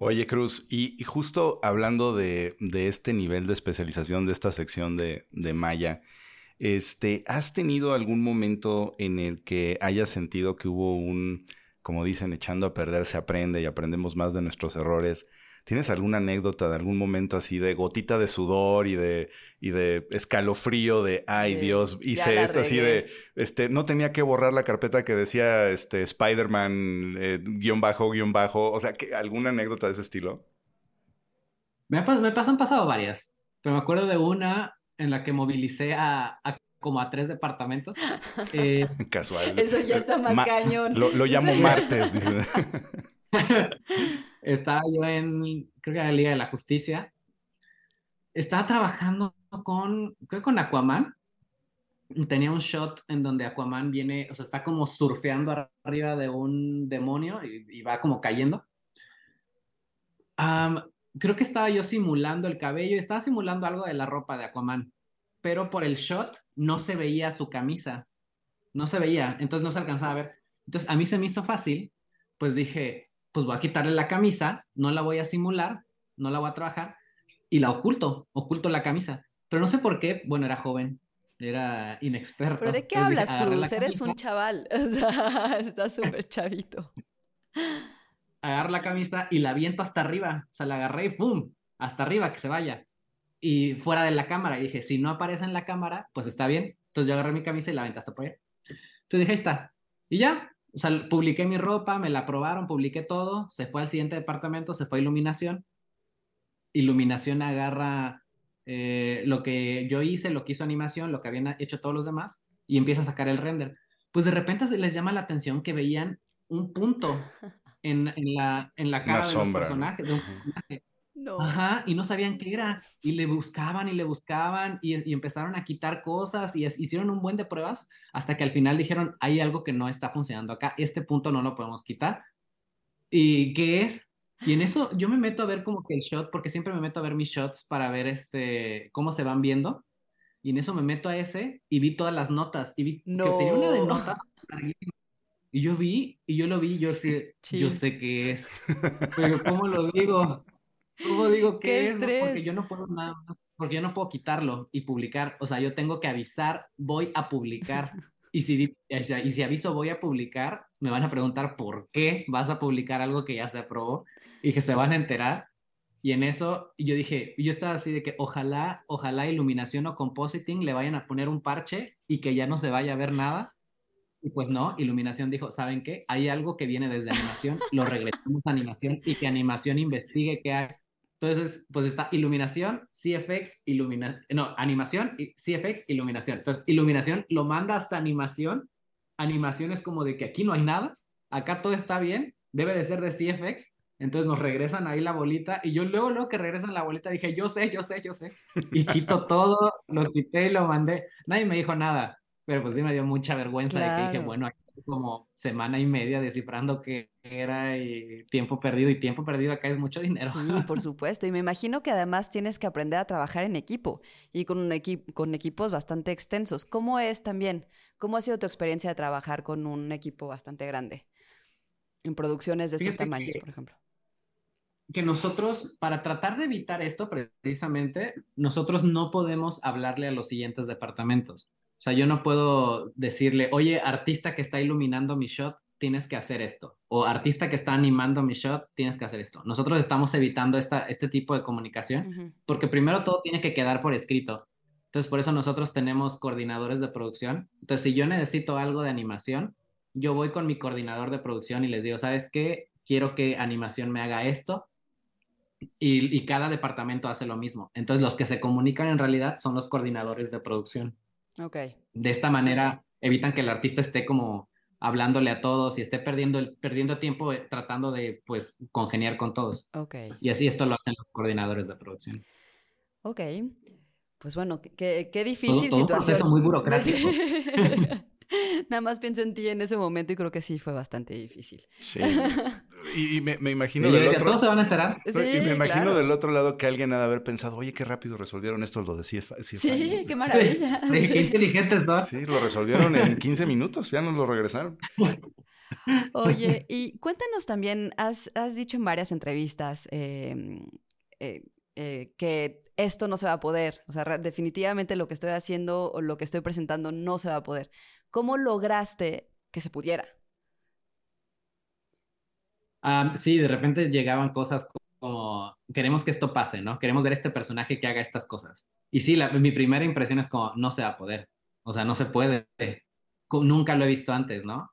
Oye, Cruz, y, justo hablando de, de, este nivel de especialización de esta sección de, de Maya, este, ¿Has tenido algún momento en el que hayas sentido que hubo un, como dicen, echando a perder se aprende y aprendemos más de nuestros errores? ¿Tienes alguna anécdota de algún momento así de gotita de sudor y de, y de escalofrío de, ay Dios, hice esto así de, este, no tenía que borrar la carpeta que decía, este, Spider-Man, eh, guion bajo, guion bajo, o sea, ¿alguna anécdota de ese estilo? Me, me pasan pasado varias, pero me acuerdo de una en la que movilicé a, como a tres departamentos. Eh, Casual. Eso ya está más cañón. Lo, llamo martes. Estaba yo en, creo que era la Liga de la Justicia. Estaba trabajando con, creo que con Aquaman. Tenía un shot en donde Aquaman viene, o sea, está como surfeando arriba de un demonio y, va como cayendo creo que estaba yo simulando el cabello, estaba simulando algo de la ropa de Aquaman, pero por el shot no se veía su camisa, no se veía, entonces no se alcanzaba a ver. Entonces a mí se me hizo fácil, pues dije, pues voy a quitarle la camisa, no la voy a simular, no la voy a trabajar y la oculto, oculto la camisa. Pero no sé por qué, bueno, era joven, era inexperto. ¿Pero de qué hablas, Cruz? Eres un chaval, o sea, estás súper chavito agarro la camisa y la viento hasta arriba. O sea, la agarré y ¡pum! Hasta arriba, que se vaya. Y fuera de la cámara. Y dije, si no aparece en la cámara, pues está bien. Entonces yo agarré mi camisa y la aventé hasta por allá. Entonces dije, ahí está. Y ya, o sea, publiqué mi ropa, me la aprobaron, publiqué todo. Se fue al siguiente departamento, se fue a iluminación. Iluminación agarra eh, lo que yo hice, lo que hizo animación, lo que habían hecho todos los demás, y empieza a sacar el render. Pues de repente les llama la atención que veían un punto en, en, la, en la cara de los personajes. No. Ajá, y no sabían qué era. Y le buscaban y le buscaban y, y, empezaron a quitar cosas y hicieron un buen de pruebas hasta que al final dijeron, hay algo que no está funcionando acá, este punto no lo podemos quitar. ¿Y qué es? Y en eso yo me meto a ver como que el shot, porque siempre me meto a ver mis shots para ver este, cómo se van viendo. Y en eso me meto a ese y vi todas las notas y vi que tenía una de notas Y yo vi, y yo lo vi, yo, sé, yo sé qué es. Pero ¿cómo lo digo? ¿Cómo digo qué, es? porque yo no puedo nada más, porque yo no puedo quitarlo y publicar. O sea, yo tengo que avisar, voy a publicar. Y si, y si aviso voy a publicar, me van a preguntar por qué vas a publicar algo que ya se aprobó y que se van a enterar. Y en eso yo dije, yo estaba así de que ojalá, ojalá iluminación o compositing le vayan a poner un parche y que ya no se vaya a ver nada. Y pues no, iluminación dijo, ¿saben qué? Hay algo que viene desde animación, lo regresamos a animación y que animación investigue qué hay. Entonces, pues está iluminación, CFX, iluminación, no, animación, CFX, iluminación. Entonces, iluminación lo manda hasta animación. Animación es como de que aquí no hay nada, acá todo está bien, debe de ser de CFX entonces nos regresan ahí la bolita y yo luego, luego que regresan la bolita dije, yo sé, yo sé, yo sé. Y quito todo, lo quité y lo mandé. Nadie me dijo nada, pero pues sí me dio mucha vergüenza de que dije, bueno, aquí como semana y media descifrando qué era y tiempo perdido y tiempo perdido acá es mucho dinero. Sí, por supuesto. Y me imagino que además tienes que aprender a trabajar en equipo y con, un con equipos bastante extensos. ¿Cómo es también? ¿Cómo ha sido tu experiencia de trabajar con un equipo bastante grande? En producciones de estos tamaños, por ejemplo que nosotros, para tratar de evitar esto precisamente, nosotros no podemos hablarle a los siguientes departamentos. O sea, yo no puedo decirle, oye, artista que está iluminando mi shot, tienes que hacer esto. O artista que está animando mi shot, tienes que hacer esto. Nosotros estamos evitando esta, este tipo de comunicación porque primero todo tiene que quedar por escrito. Entonces, por eso nosotros tenemos coordinadores de producción. Entonces, si yo necesito algo de animación, yo voy con mi coordinador de producción y les digo, ¿sabes qué? Quiero que animación me haga esto y, cada departamento hace lo mismo. Entonces, los que se comunican en realidad son los coordinadores de producción. De esta manera, evitan que el artista esté como hablándole a todos y esté perdiendo, el, perdiendo tiempo eh, tratando de, pues, congeniar con todos. Ok. Y así esto lo hacen los coordinadores de producción. Ok. Pues bueno, qué, qué difícil todo, todo situación. Un muy burocrático. Nada más pienso en ti en ese momento y creo que sí fue bastante difícil. Sí. Y, me, imagino del otro... Todos se van a enterar. y me imagino del otro lado que alguien ha de haber pensado, oye, qué rápido resolvieron esto lo de CFI. Sí, qué maravilla. Sí, Qué inteligentes son. Sí, lo resolvieron en 15 minutos, ya nos lo regresaron. Oye, y cuéntanos también, has, has dicho en varias entrevistas em, eh, eh, que esto no se va a poder. O sea, definitivamente lo que estoy haciendo o lo que estoy presentando no se va a poder. ¿Cómo lograste que se pudiera? Sí, de repente llegaban cosas como, queremos que esto pase, ¿no? Queremos ver este personaje que haga estas cosas. Y sí, mi primera impresión es como, no se va a poder. O sea, no se puede. Nunca lo he visto antes, ¿no?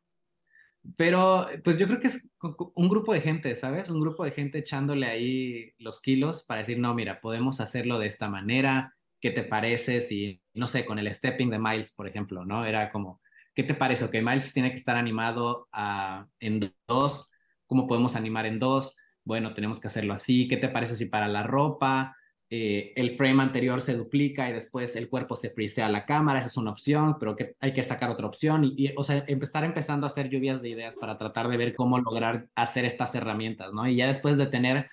Pero, pues yo creo que es un grupo de gente, ¿sabes? Un grupo de gente echándole ahí los kilos para decir, no, mira, podemos hacerlo de esta manera. ¿Qué te parece si, no sé, con el stepping de Miles, por ejemplo, ¿no? Era como, ¿qué te parece? Que Miles tiene que estar animado ah, en dos, ¿cómo podemos animar en dos? Bueno, tenemos que hacerlo así, ¿qué te parece si para la ropa eh, el frame anterior se duplica y después el cuerpo se frisea a la cámara? Esa es una opción, pero que hay que sacar otra opción y, o sea, estar empezando a hacer lluvias de ideas para tratar de ver cómo lograr hacer estas herramientas, ¿no? Y ya después de tener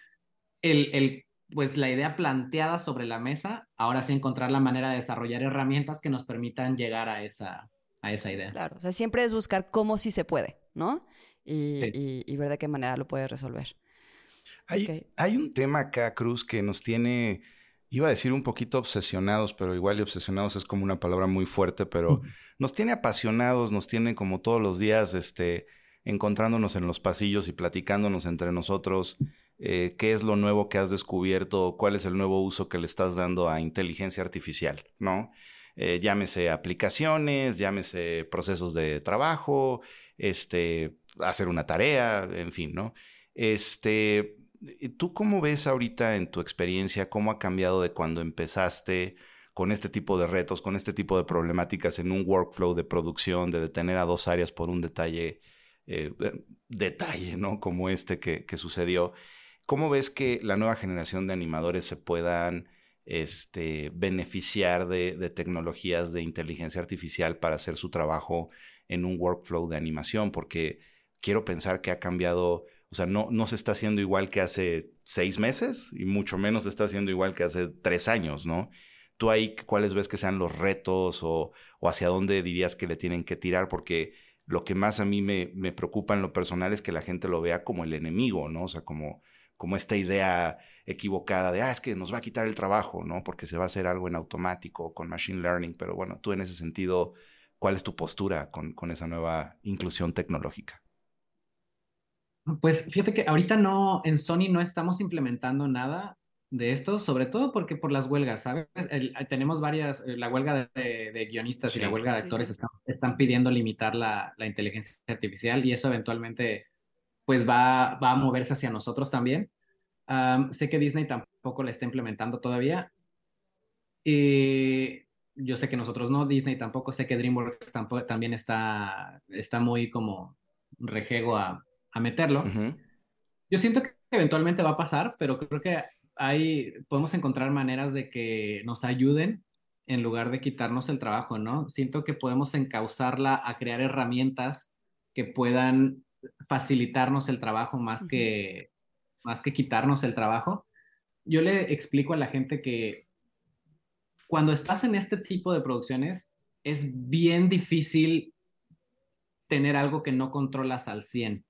el, el pues la idea planteada sobre la mesa, ahora sí encontrar la manera de desarrollar herramientas que nos permitan llegar a esa, a esa idea. Claro, o sea, siempre es buscar cómo sí se puede, ¿no? Y, ver de qué manera lo puedes resolver. Hay, hay un tema acá, Cruz, que nos tiene, iba a decir un poquito obsesionados, pero igual y obsesionados es como una palabra muy fuerte, pero nos tiene apasionados, nos tiene como todos los días, este, encontrándonos en los pasillos y platicándonos entre nosotros. Eh, qué es lo nuevo que has descubierto, cuál es el nuevo uso que le estás dando a inteligencia artificial, ¿no? Eh, llámese aplicaciones, llámese procesos de trabajo, este, hacer una tarea, en fin, ¿no? Este, ¿tú cómo ves ahorita en tu experiencia cómo ha cambiado de cuando empezaste con este tipo de retos, con este tipo de problemáticas en un workflow de producción, de detener a dos áreas por un detalle, eh, detalle, ¿no? Como este que, sucedió. ¿Cómo ves que la nueva generación de animadores se puedan este, beneficiar de, tecnologías de inteligencia artificial para hacer su trabajo en un workflow de animación, porque quiero pensar que ha cambiado, o sea, no, no se está haciendo igual que hace seis meses y mucho menos se está haciendo igual que hace tres años, ¿no? ¿Tú ahí cuáles ves que sean los retos o, hacia dónde dirías que le tienen que tirar? Porque lo que más a mí me, me, preocupa en lo personal es que la gente lo vea como el enemigo, ¿no? O sea, como, como esta idea equivocada de, ah, es que nos va a quitar el trabajo, ¿no? Porque se va a hacer algo en automático con machine learning. Pero bueno, tú en ese sentido, ¿cuál es tu postura con, con esa nueva inclusión tecnológica? Pues fíjate que ahorita no, en Sony no estamos implementando nada de esto, sobre todo porque por las huelgas, ¿sabes? tenemos varias, eh, la huelga de, guionistas y la huelga de actores Están, pidiendo limitar la, inteligencia artificial y eso eventualmente pues va, va a moverse hacia nosotros también. sé que Disney tampoco la está implementando todavía. Y yo sé que nosotros no, Disney tampoco, sé que DreamWorks tampoco, también está, está muy como rejego a, a meterlo. Yo siento que eventualmente va a pasar, pero creo que hay, podemos encontrar maneras de que nos ayuden en lugar de quitarnos el trabajo, ¿no? Siento que podemos encauzarla a crear herramientas que puedan facilitarnos el trabajo más, que, más que quitarnos el trabajo. Yo le explico a la gente que cuando estás en este tipo de producciones es bien difícil tener algo que no controlas al 100.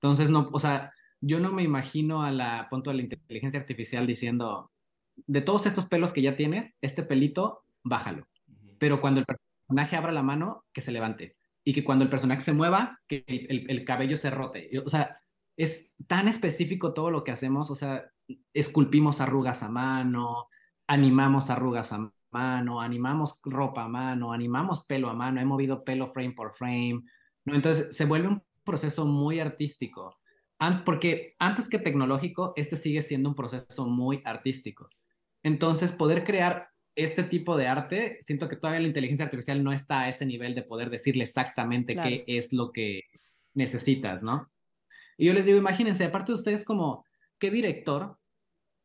Entonces, no, o sea, yo no me imagino a la, punto de la inteligencia artificial diciendo, de todos estos pelos que ya tienes, este pelito, bájalo. Pero cuando el personaje abra la mano, que se levante. Y que cuando el personaje se mueva, que el, cabello se rote. O sea, es tan específico todo lo que hacemos. O sea, esculpimos arrugas a mano, animamos arrugas a mano, animamos ropa a mano, animamos pelo a mano, he movido pelo frame por frame. ¿no? Entonces se vuelve un proceso muy artístico, porque antes que tecnológico, este sigue siendo un proceso muy artístico. Entonces, poder crear este tipo de arte, siento que todavía la inteligencia artificial no está a ese nivel de poder decirle exactamente qué es lo que necesitas, ¿no? Y yo les digo, imagínense, aparte de ustedes como, ¿qué director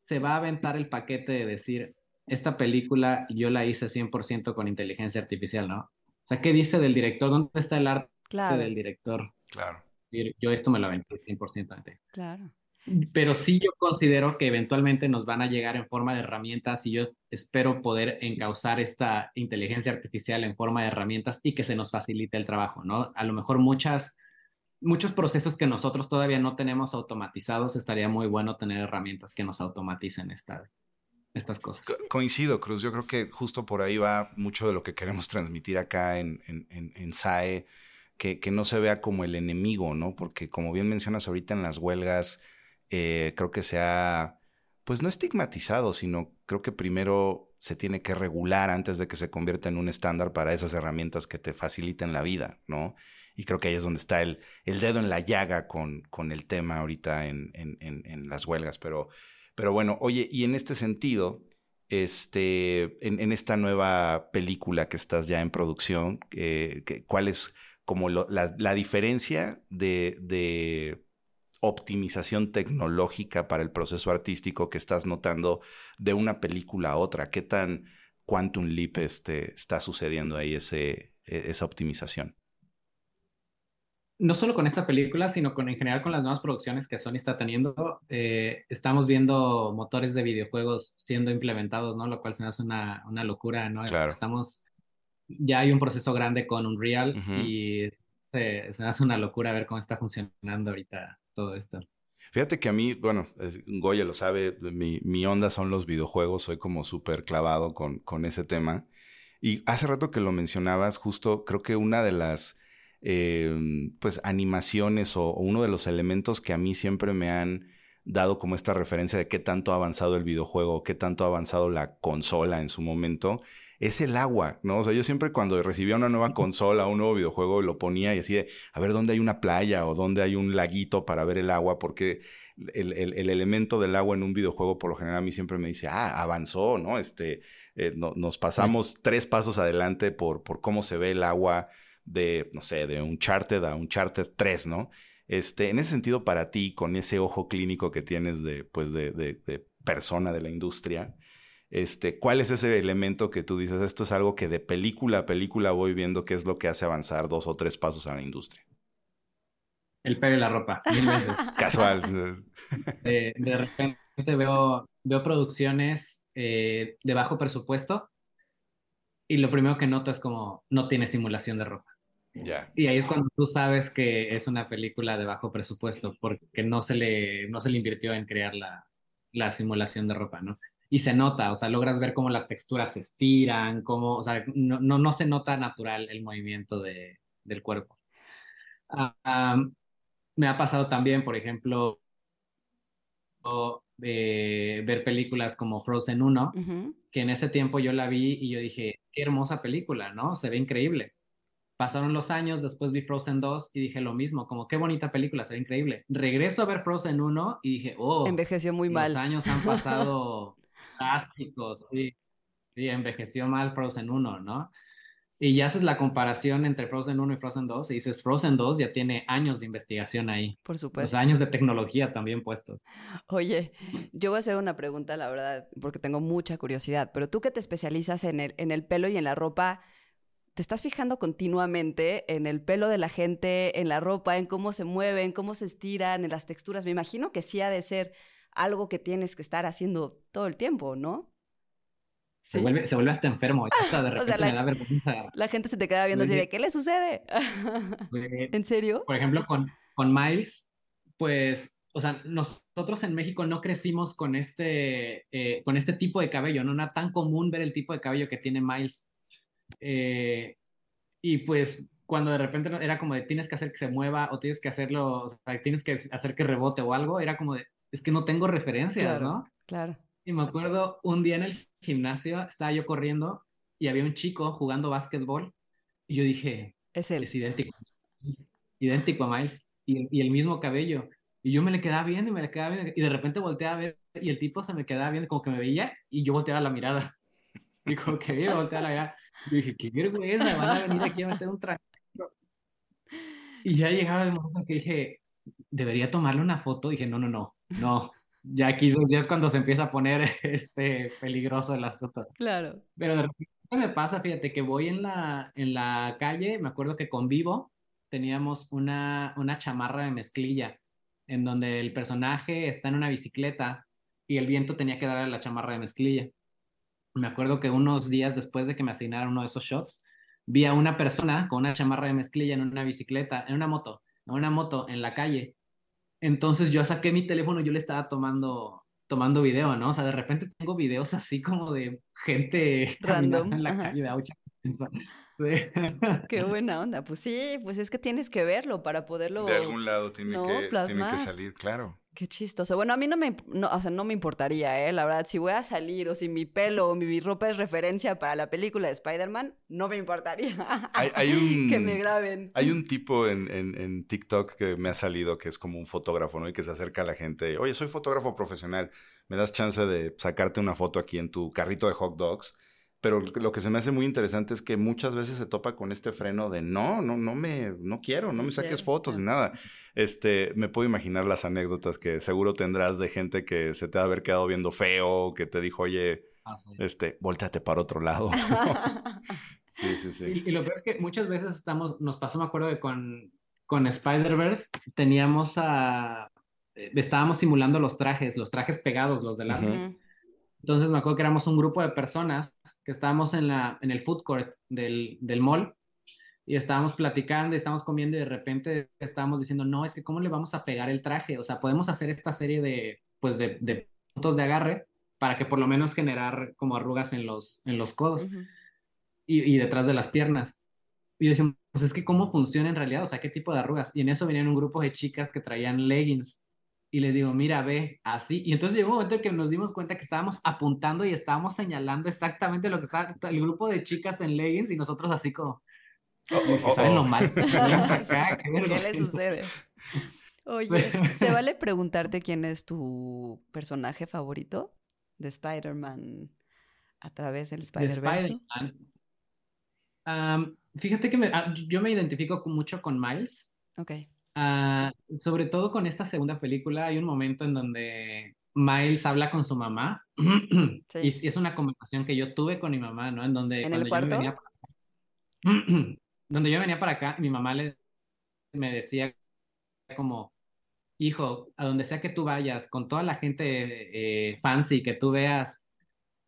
se va a aventar el paquete de decir, esta película yo la hice 100% con inteligencia artificial, ¿no? O sea, ¿qué dice del director? ¿Dónde está el arte del director? Claro. Yo esto me lo aventé 100%. Claro. Pero sí yo considero que eventualmente nos van a llegar en forma de herramientas y yo espero poder encauzar esta inteligencia artificial en forma de herramientas y que se nos facilite el trabajo, ¿no? A lo mejor muchas, muchos procesos que nosotros todavía no tenemos automatizados, estaría muy bueno tener herramientas que nos automaticen esta, estas cosas. coincido, Cruz. Yo creo que justo por ahí va mucho de lo que queremos transmitir acá en, en, en, en SAE que, no se vea como el enemigo, ¿no? Porque como bien mencionas ahorita en las huelgas, eh, creo que se ha, pues no estigmatizado, sino creo que primero se tiene que regular antes de que se convierta en un estándar para esas herramientas que te faciliten la vida, ¿no? Y creo que ahí es donde está el, el dedo en la llaga con, con el tema ahorita en, en, en, las huelgas. Pero, pero bueno, oye, y en este sentido, este, en, esta nueva película que estás ya en producción, eh, ¿cuál es como la, diferencia de, optimización tecnológica para el proceso artístico que estás notando de una película a otra. ¿Qué tan quantum leap este, está sucediendo ahí ese, e, esa optimización? No solo con esta película, sino con en general con las nuevas producciones que Sony está teniendo, eh, estamos viendo motores de videojuegos siendo implementados, ¿no? Lo cual se me hace una, una locura, ¿no? Claro. Estamos ya hay un proceso grande con Unreal y se, se hace una locura ver cómo está funcionando ahorita todo esto. Fíjate que a mí, bueno, Goya lo sabe, mi, mi onda son los videojuegos, soy como súper clavado con, con, ese tema. Y hace rato que lo mencionabas, justo creo que una de las em, pues animaciones o, uno de los elementos que a mí siempre me han dado como esta referencia de qué tanto ha avanzado el videojuego, qué tanto ha avanzado la consola en su momento, es el agua, ¿no? O sea, yo siempre cuando recibía una nueva consola, un nuevo videojuego, lo ponía y así de, a ver dónde hay una playa o dónde hay un laguito para ver el agua, porque el, elemento del agua en un videojuego, por lo general, a mí siempre me dice, ah, avanzó, ¿no? Este, eh, nos pasamos tres pasos adelante por, por cómo se ve el agua de, no sé, de un charted a un charted 3, ¿no? Este, en ese sentido, para ti, con ese ojo clínico que tienes de, pues, de, de persona de la industria, este, ¿Cuál es ese elemento que tú dices, esto es algo que de película a película voy viendo qué es lo que hace avanzar dos o tres pasos a la industria? El pelo y la ropa, mil veces. Casual. de, repente veo, veo producciones eh, de bajo presupuesto y lo primero que noto es como no tiene simulación de ropa. Ya. Y ahí es cuando tú sabes que es una película de bajo presupuesto, porque no se le, no se le invirtió en crear la, la simulación de ropa, ¿no? Y se nota, o sea, logras ver cómo las texturas se estiran, cómo, o sea, no, no, no se nota natural el movimiento de, del cuerpo. Ah, me ha pasado también, por ejemplo, eh, ver películas como Frozen 1, que en ese tiempo yo la vi y yo dije, qué hermosa película, ¿no? Se ve increíble. Pasaron los años, después vi Frozen 2 y dije lo mismo, como qué bonita película, se ve increíble. Regreso a ver Frozen 1 y dije, oh, envejeció muy mal. Los años han pasado drásticos, sí, sí, envejeció mal Frozen 1, ¿no? Y ya haces la comparación entre Frozen 1 y Frozen 2 y dices, Frozen 2 ya tiene años de investigación ahí. Por supuesto. años de tecnología también puestos. Oye, yo voy a hacer una pregunta, la verdad, porque tengo mucha curiosidad, pero tú que te especializas en el, en el pelo y en la ropa, ¿te estás fijando continuamente en el pelo de la gente, en la ropa, en cómo se mueven, cómo se estiran, en las texturas? Me imagino que sí ha de ser algo que tienes que estar haciendo todo el tiempo, ¿no? Se, vuelve, se vuelve hasta enfermo. de repente la, me da vergüenza. La gente se te queda viendo así de, ¿qué le sucede? ¿En serio? Por ejemplo, con, con Miles, pues, o sea, nosotros en México no crecimos con este, eh, con este tipo de cabello, no era tan común ver el tipo de cabello que tiene Miles. Eh, y pues cuando de repente era como de tienes que hacer que se mueva o tienes que hacerlo, o sea, tienes que hacer que rebote o algo, era como de, es que no tengo referencias, ¿no? Claro. Y me acuerdo un día en el gimnasio, estaba yo corriendo y había un chico jugando básquetbol y yo dije, es él. Es idéntico. idéntico a Miles y, y, el mismo cabello. Y yo me le quedaba viendo y me le quedaba viendo y de repente volteé a ver y el tipo se me quedaba viendo como que me veía y yo volteaba la mirada. Y como que me volteaba la mirada. Y dije, qué vergüenza, van a venir aquí a meter un traje. Y ya llegaba el momento que dije, debería tomarle una foto. Y dije, no, no, no, no, ya aquí ya es cuando se empieza a poner este peligroso el asunto. Claro. Pero de repente me pasa, fíjate, que voy en la, en la calle, me acuerdo que con Vivo teníamos una, una chamarra de mezclilla, en donde el personaje está en una bicicleta y el viento tenía que darle la chamarra de mezclilla. Me acuerdo que unos días después de que me asignaron uno de esos shots, vi a una persona con una chamarra de mezclilla en una bicicleta, en una moto, en una moto en la calle, entonces yo saqué mi teléfono y yo le estaba tomando, tomando video, ¿no? O sea, de repente tengo videos así como de gente random en la calle de Aucha. Qué buena onda. Pues sí, pues es que tienes que verlo para poderlo. De algún lado tiene, que, tiene que salir, claro. Qué chistoso. Bueno, a mí no me, no, o sea, no me importaría, ¿eh? La verdad, si voy a salir o si mi pelo o mi, ropa es referencia para la película de Spider-Man, no me importaría. Hay, un, que me graben. Hay un tipo en, en, en, TikTok que me ha salido que es como un fotógrafo, ¿no? Y que se acerca a la gente. Oye, soy fotógrafo profesional. ¿Me das chance de sacarte una foto aquí en tu carrito de hot dogs? pero lo que se me hace muy interesante es que muchas veces se topa con este freno de no, no, no me, no quiero, no me saques fotos ni nada. Este, me puedo imaginar las anécdotas que seguro tendrás de gente que se te va a haber quedado viendo feo, que te dijo, oye, ah, este, volteate para otro lado. sí, sí, sí. Y, lo peor es que muchas veces estamos, nos pasó, me acuerdo de con, con Spider-Verse, teníamos a, eh, estábamos simulando los trajes, los trajes pegados, los de la... Entonces me acuerdo que éramos un grupo de personas que estábamos en, la, en el food court del, del mall y estábamos platicando y estábamos comiendo y de repente estábamos diciendo, no, es que cómo le vamos a pegar el traje, o sea, podemos hacer esta serie de, pues, de, de puntos de agarre para que por lo menos generar como arrugas en los, en los codos y, y, detrás de las piernas. Y decimos, pues es que cómo funciona en realidad, o sea, qué tipo de arrugas. Y en eso venían un grupo de chicas que traían leggings y le digo, mira, ve, así. Y entonces llegó un momento en que nos dimos cuenta que estábamos apuntando y estábamos señalando exactamente lo que estaba el grupo de chicas en leggings y nosotros así como, oh, ¿saben lo mal? ¿Qué le sucede? Oye, ¿se vale preguntarte quién es tu personaje favorito de Spider-Man a través del Spider-Verse? fíjate que ah, yo me identifico mucho con Miles. Ok. Ah, sobre todo con esta segunda película hay un momento en donde Miles habla con su mamá y, es una conversación que yo tuve con mi mamá, ¿no? En donde ¿En el cuarto? Yo venía para, donde yo venía para acá, mi mamá le, me decía como, hijo, a donde sea que tú vayas, con toda la gente eh, fancy que tú veas,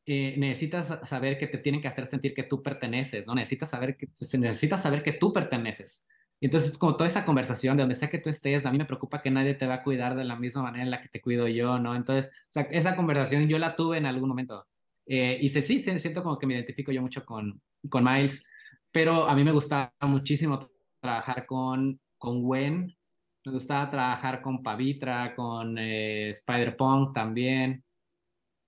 eh, necesitas saber que te tienen que hacer sentir que tú perteneces, ¿no? Necesitas saber que, necesitas saber que tú perteneces. Y entonces, como toda esa conversación de donde sea que tú estés, a mí me preocupa que nadie te va a cuidar de la misma manera en la que te cuido yo, ¿no? Entonces, esa conversación yo la tuve en algún momento. Eh, y sí, sí, siento como que me identifico yo mucho con, con Miles, pero a mí me gustaba muchísimo trabajar con, con Gwen, me gustaba trabajar con Pavitra, con eh, Spider-Punk también.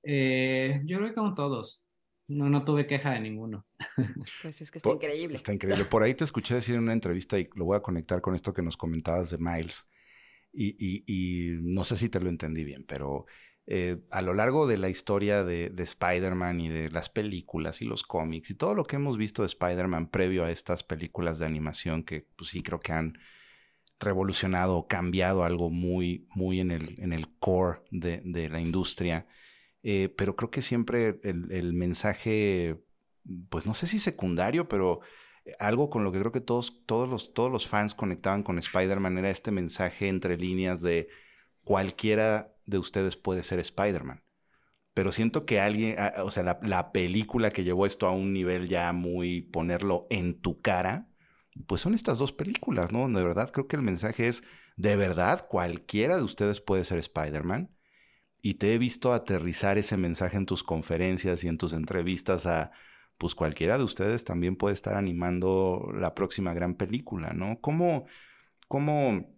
Eh, yo creo que con todos. No, no tuve queja de ninguno. Pues es que está increíble. Está increíble. Por ahí te escuché decir en una entrevista y lo voy a conectar con esto que nos comentabas de Miles. Y, no sé si te lo entendí bien, pero eh, a lo largo de la historia de, de Spider-Man y de las películas y los cómics y todo lo que hemos visto de Spider-Man previo a estas películas de animación que pues sí creo que han revolucionado o cambiado algo muy, muy en el, en el core de, de la industria. Eh, pero creo que siempre el, mensaje, pues no sé si secundario, pero algo con lo que creo que todos, todos, los, todos los fans conectaban con Spider-Man era este mensaje entre líneas de cualquiera de ustedes puede ser Spider-Man. Pero siento que alguien, o sea, la, la, película que llevó esto a un nivel ya muy ponerlo en tu cara, pues son estas dos películas, ¿no? De verdad, creo que el mensaje es, de verdad, cualquiera de ustedes puede ser Spider-Man y te he visto aterrizar ese mensaje en tus conferencias y en tus entrevistas a, pues cualquiera de ustedes también puede estar animando la próxima gran película, ¿no? ¿Cómo, cómo,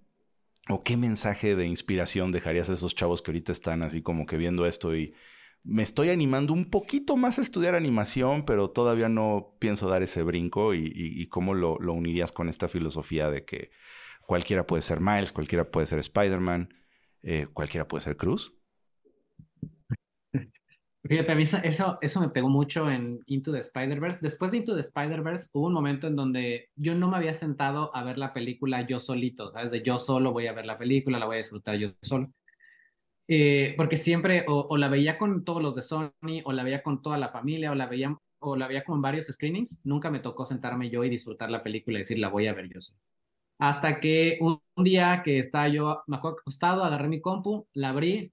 o qué mensaje de inspiración dejarías a esos chavos que ahorita están así como que viendo esto y me estoy animando un poquito más a estudiar animación, pero todavía no pienso dar ese brinco y, cómo lo, unirías con esta filosofía de que cualquiera puede ser Miles, cualquiera puede ser Spider-Man, eh, cualquiera puede ser Cruz? Fíjate, a mí eso, eso me pegó mucho en Into the Spider-Verse. Después de Into the Spider-Verse hubo un momento en donde yo no me había sentado a ver la película yo solito, ¿sabes? De yo solo voy a ver la película, la voy a disfrutar yo solo. Eh, porque siempre o, la veía con todos los de Sony, o la veía con toda la familia, o la veía, o la veía con varios screenings. Nunca me tocó sentarme yo y disfrutar la película y decir, la voy a ver yo solo. Hasta que un, día que estaba yo, me acostado, agarré mi compu, la abrí,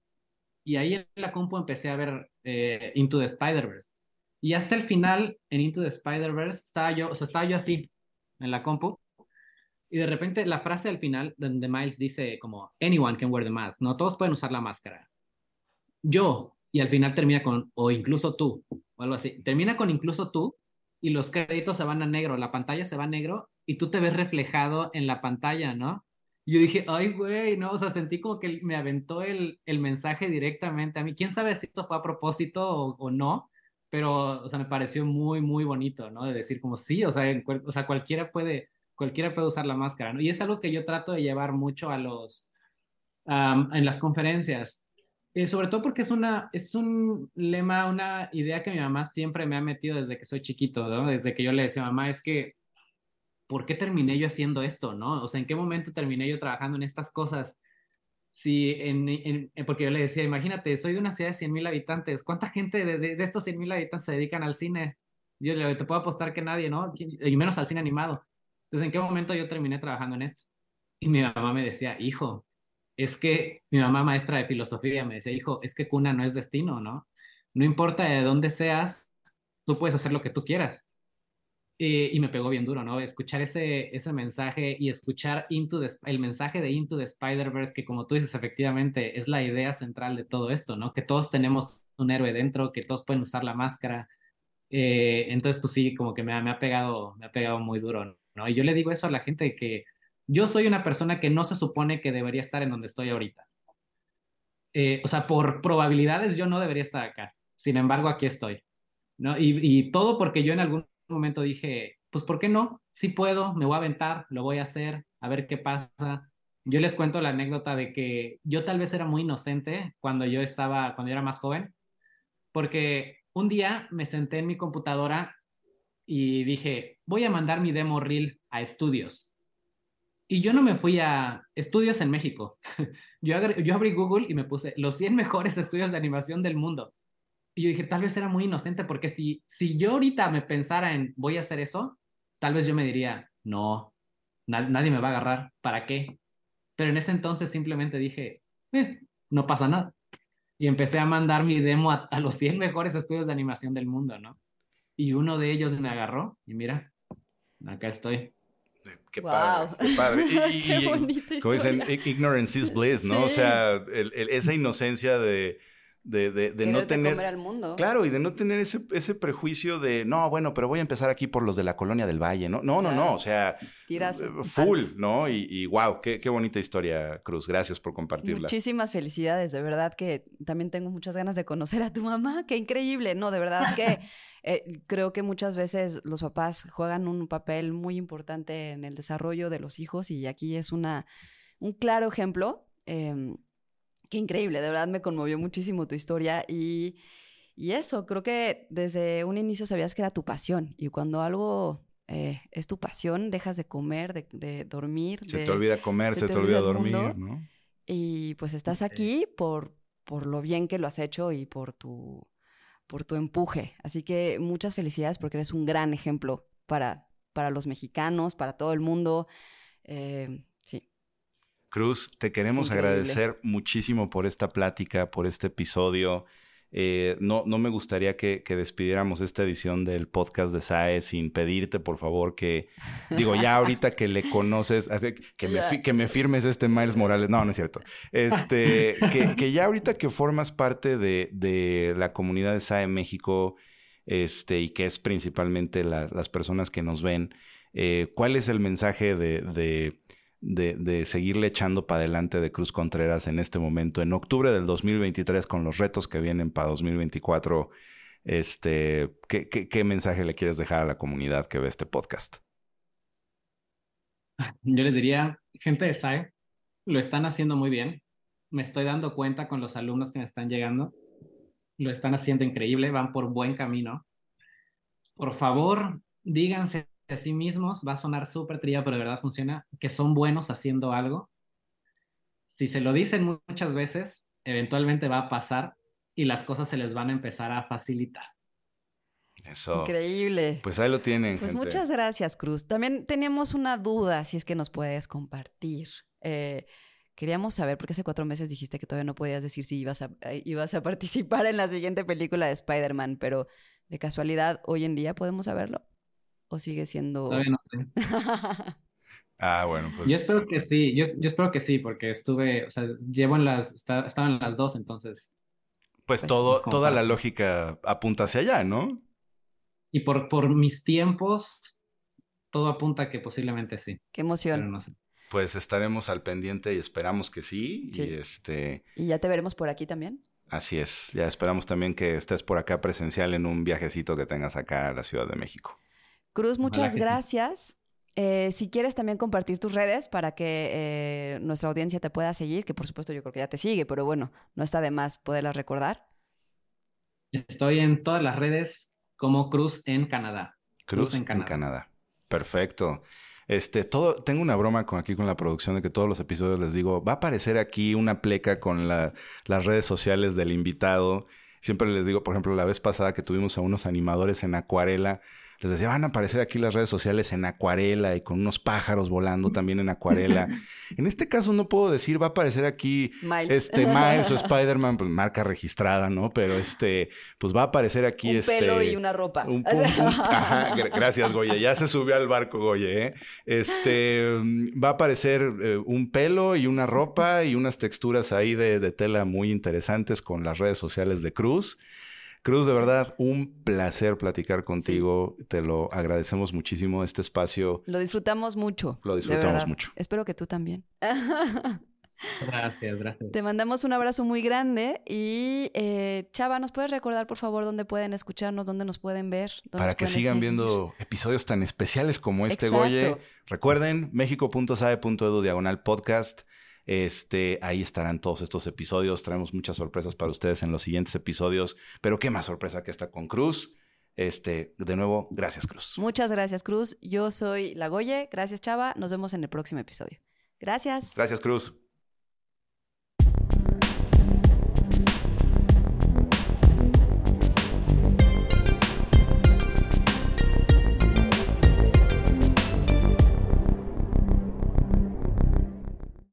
y ahí en la compu empecé a ver eh, Into the Spider-Verse. Y hasta el final, en Into the Spider-Verse, estaba yo, o sea, estaba yo así, en la compu, y de repente la frase al final, donde Miles dice como, anyone can wear the mask, no, todos pueden usar la máscara. Yo, y al final termina con, o incluso tú, o algo así. Termina con incluso tú, y los créditos se van a negro, la pantalla se va a negro, y tú te ves reflejado en la pantalla, ¿no? Y yo dije, ay, güey, no, o sea, sentí como que me aventó el, el mensaje directamente a mí. Quién sabe si esto fue a propósito o, no, pero, o sea, me pareció muy, muy bonito, ¿no? De decir como, sí, o sea, o sea, cualquiera puede, cualquiera puede usar la máscara, ¿no? Y es algo que yo trato de llevar mucho a los, en las conferencias. Eh, sobre todo porque es una, es un lema, una idea que mi mamá siempre me ha metido desde que soy chiquito, ¿no? Desde que yo le decía, mamá, es que ¿por qué terminé yo haciendo esto, no? O sea, ¿en qué momento terminé yo trabajando en estas cosas? Si en, porque yo le decía, imagínate, soy de una ciudad de 100 mil habitantes, ¿cuánta gente de, de, estos 100 mil habitantes se dedican al cine? Yo le te puedo apostar que nadie, ¿no? Y menos al cine animado. Entonces, ¿en qué momento yo terminé trabajando en esto? Y mi mamá me decía, hijo, es que mi mamá maestra de filosofía me decía, hijo, es que cuna no es destino, ¿no? No importa de dónde seas, tú puedes hacer lo que tú quieras. Eh, y me pegó bien duro, ¿no? Escuchar ese, ese mensaje y escuchar Into el mensaje de Into the Spider-Verse, que como tú dices, efectivamente es la idea central de todo esto, ¿no? Que todos tenemos un héroe dentro, que todos pueden usar la máscara. Eh, entonces, pues sí, como que me, me, ha pegado, me ha pegado muy duro, ¿no? Y yo le digo eso a la gente que yo soy una persona que no se supone que debería estar en donde estoy ahorita. Eh, o sea, por probabilidades yo no debería estar acá. Sin embargo, aquí estoy. ¿no? Y, y todo porque yo en algún momento dije, pues ¿por qué no? Sí puedo, me voy a aventar, lo voy a hacer, a ver qué pasa. Yo les cuento la anécdota de que yo tal vez era muy inocente cuando yo estaba, cuando yo era más joven, porque un día me senté en mi computadora y dije, voy a mandar mi demo reel a estudios. Y yo no me fui a estudios en México. yo, yo abrí Google y me puse los 100 mejores estudios de animación del mundo. Y yo dije, tal vez era muy inocente, porque si, si yo ahorita me pensara en voy a hacer eso, tal vez yo me diría, no, nadie me va a agarrar, ¿para qué? Pero en ese entonces simplemente dije, eh, no pasa nada. Y empecé a mandar mi demo a, a los 100 mejores estudios de animación del mundo, ¿no? Y uno de ellos me agarró y mira, acá estoy. Qué padre, qué padre. Y, qué como dicen, ignorance is bliss, ¿no? O sea, esa inocencia de, de, de, no tener... Comer al mundo. Claro, y de no tener ese, ese prejuicio de, no, bueno, pero voy a empezar aquí por los de la colonia del Valle, ¿no? No, no, no, o sea, Tiras eh, full, ¿no? Y, y, wow, qué, qué, bonita historia, Cruz. Gracias por compartirla. Muchísimas felicidades, de verdad que también tengo muchas ganas de conocer a tu mamá, qué increíble, ¿no? De verdad que eh, creo que muchas veces los papás juegan un papel muy importante en el desarrollo de los hijos y aquí es una, un claro ejemplo. Eh, Qué increíble, de verdad me conmovió muchísimo tu historia y, y eso, creo que desde un inicio sabías que era tu pasión y cuando algo eh, es tu pasión, dejas de comer, de, dormir. Se te olvida comer, se, te, olvida, dormir, ¿no? Y pues estás aquí por, por lo bien que lo has hecho y por tu, por tu empuje. Así que muchas felicidades porque eres un gran ejemplo para, para los mexicanos, para todo el mundo. Eh, Cruz, te queremos agradecer muchísimo por esta plática, por este episodio. Eh, no, no me gustaría que, despidiéramos esta edición del podcast de SAE sin pedirte, por favor, que, digo, ya ahorita que le conoces, que me, que me firmes este Miles Morales. No, no es cierto. Este, que, ya ahorita que formas parte de, la comunidad de SAE México, este, y que es principalmente las personas que nos ven, eh, ¿cuál es el mensaje de de, seguirle echando para adelante de Cruz Contreras en este momento, en octubre del 2023, con los retos que vienen para 2024. Este, ¿qué, qué, mensaje le quieres dejar a la comunidad que ve este podcast? Yo les diría, gente de SAE, lo están haciendo muy bien. Me estoy dando cuenta con los alumnos que me están llegando. Lo están haciendo increíble, van por buen camino. Por favor, díganse a sí mismos, va a sonar súper trilla, pero de verdad funciona, que son buenos haciendo algo. Si se lo dicen muchas veces, eventualmente va a pasar y las cosas se les van a empezar a facilitar. Eso. Increíble. Pues ahí lo tienen. Pues muchas gracias, Cruz. También teníamos una duda, si es que nos puedes compartir. Eh, queríamos saber, porque hace cuatro meses dijiste que todavía no podías decir si ibas a, eh, ibas a participar en la siguiente película de Spider-Man, pero de casualidad, hoy en día podemos saberlo o sigue siendo... Todavía no sé. ah, bueno, pues... Yo espero que sí, yo, yo, espero que sí, porque estuve, o sea, llevo en las, está, estaba en las dos, entonces... Pues, pues todo, toda la lógica apunta hacia allá, ¿no? Y por, por mis tiempos, todo apunta que posiblemente sí. Qué emoción. no sé. Pues estaremos al pendiente y esperamos que sí. Y este. ¿Y ya te veremos por aquí también? Así es. Ya esperamos también que estés por acá presencial en un viajecito que tengas acá a la Ciudad de México. Cruz, muchas gracias. Eh, si quieres también compartir tus redes para que eh, nuestra audiencia te pueda seguir, que por supuesto yo creo que ya te sigue, pero bueno, no está de más poderlas recordar. Estoy en todas las redes como Cruz en Canadá. Cruz, en, Canadá. Perfecto. Este, todo, tengo una broma con aquí con la producción de que todos los episodios les digo, va a aparecer aquí una pleca con las redes sociales del invitado. Siempre les digo, por ejemplo, la vez pasada que tuvimos a unos animadores en acuarela, les decía, van a aparecer aquí las redes sociales en acuarela y con unos pájaros volando también en acuarela. en este caso no puedo decir, va a aparecer aquí Miles, este, Miles o Spider-Man, pues marca registrada, ¿no? Pero este, pues va a aparecer aquí un este... pelo y una ropa. ajá, gracias, Goye. Ya se subió al barco, Goye, ¿eh? Este, va a aparecer eh, un pelo y una ropa y unas texturas ahí de, de tela muy interesantes con las redes sociales de Cruz. Cruz, de verdad, un placer platicar contigo. Te lo agradecemos muchísimo este espacio. Lo disfrutamos mucho. Lo disfrutamos mucho. Espero que tú también. Gracias, gracias. Te mandamos un abrazo muy grande y eh, Chava, ¿nos puedes recordar por favor dónde pueden escucharnos, dónde nos pueden ver? Para que sigan viendo episodios tan especiales como este, Goye. Recuerden, mexico.sabe.edu diagonal podcast. Este, ahí estarán todos estos episodios. Traemos muchas sorpresas para ustedes en los siguientes episodios. Pero qué más sorpresa que está con Cruz. Este, de nuevo, gracias, Cruz. Muchas gracias, Cruz. Yo soy La Goye. Gracias, Chava. Nos vemos en el próximo episodio. Gracias. Gracias, Cruz.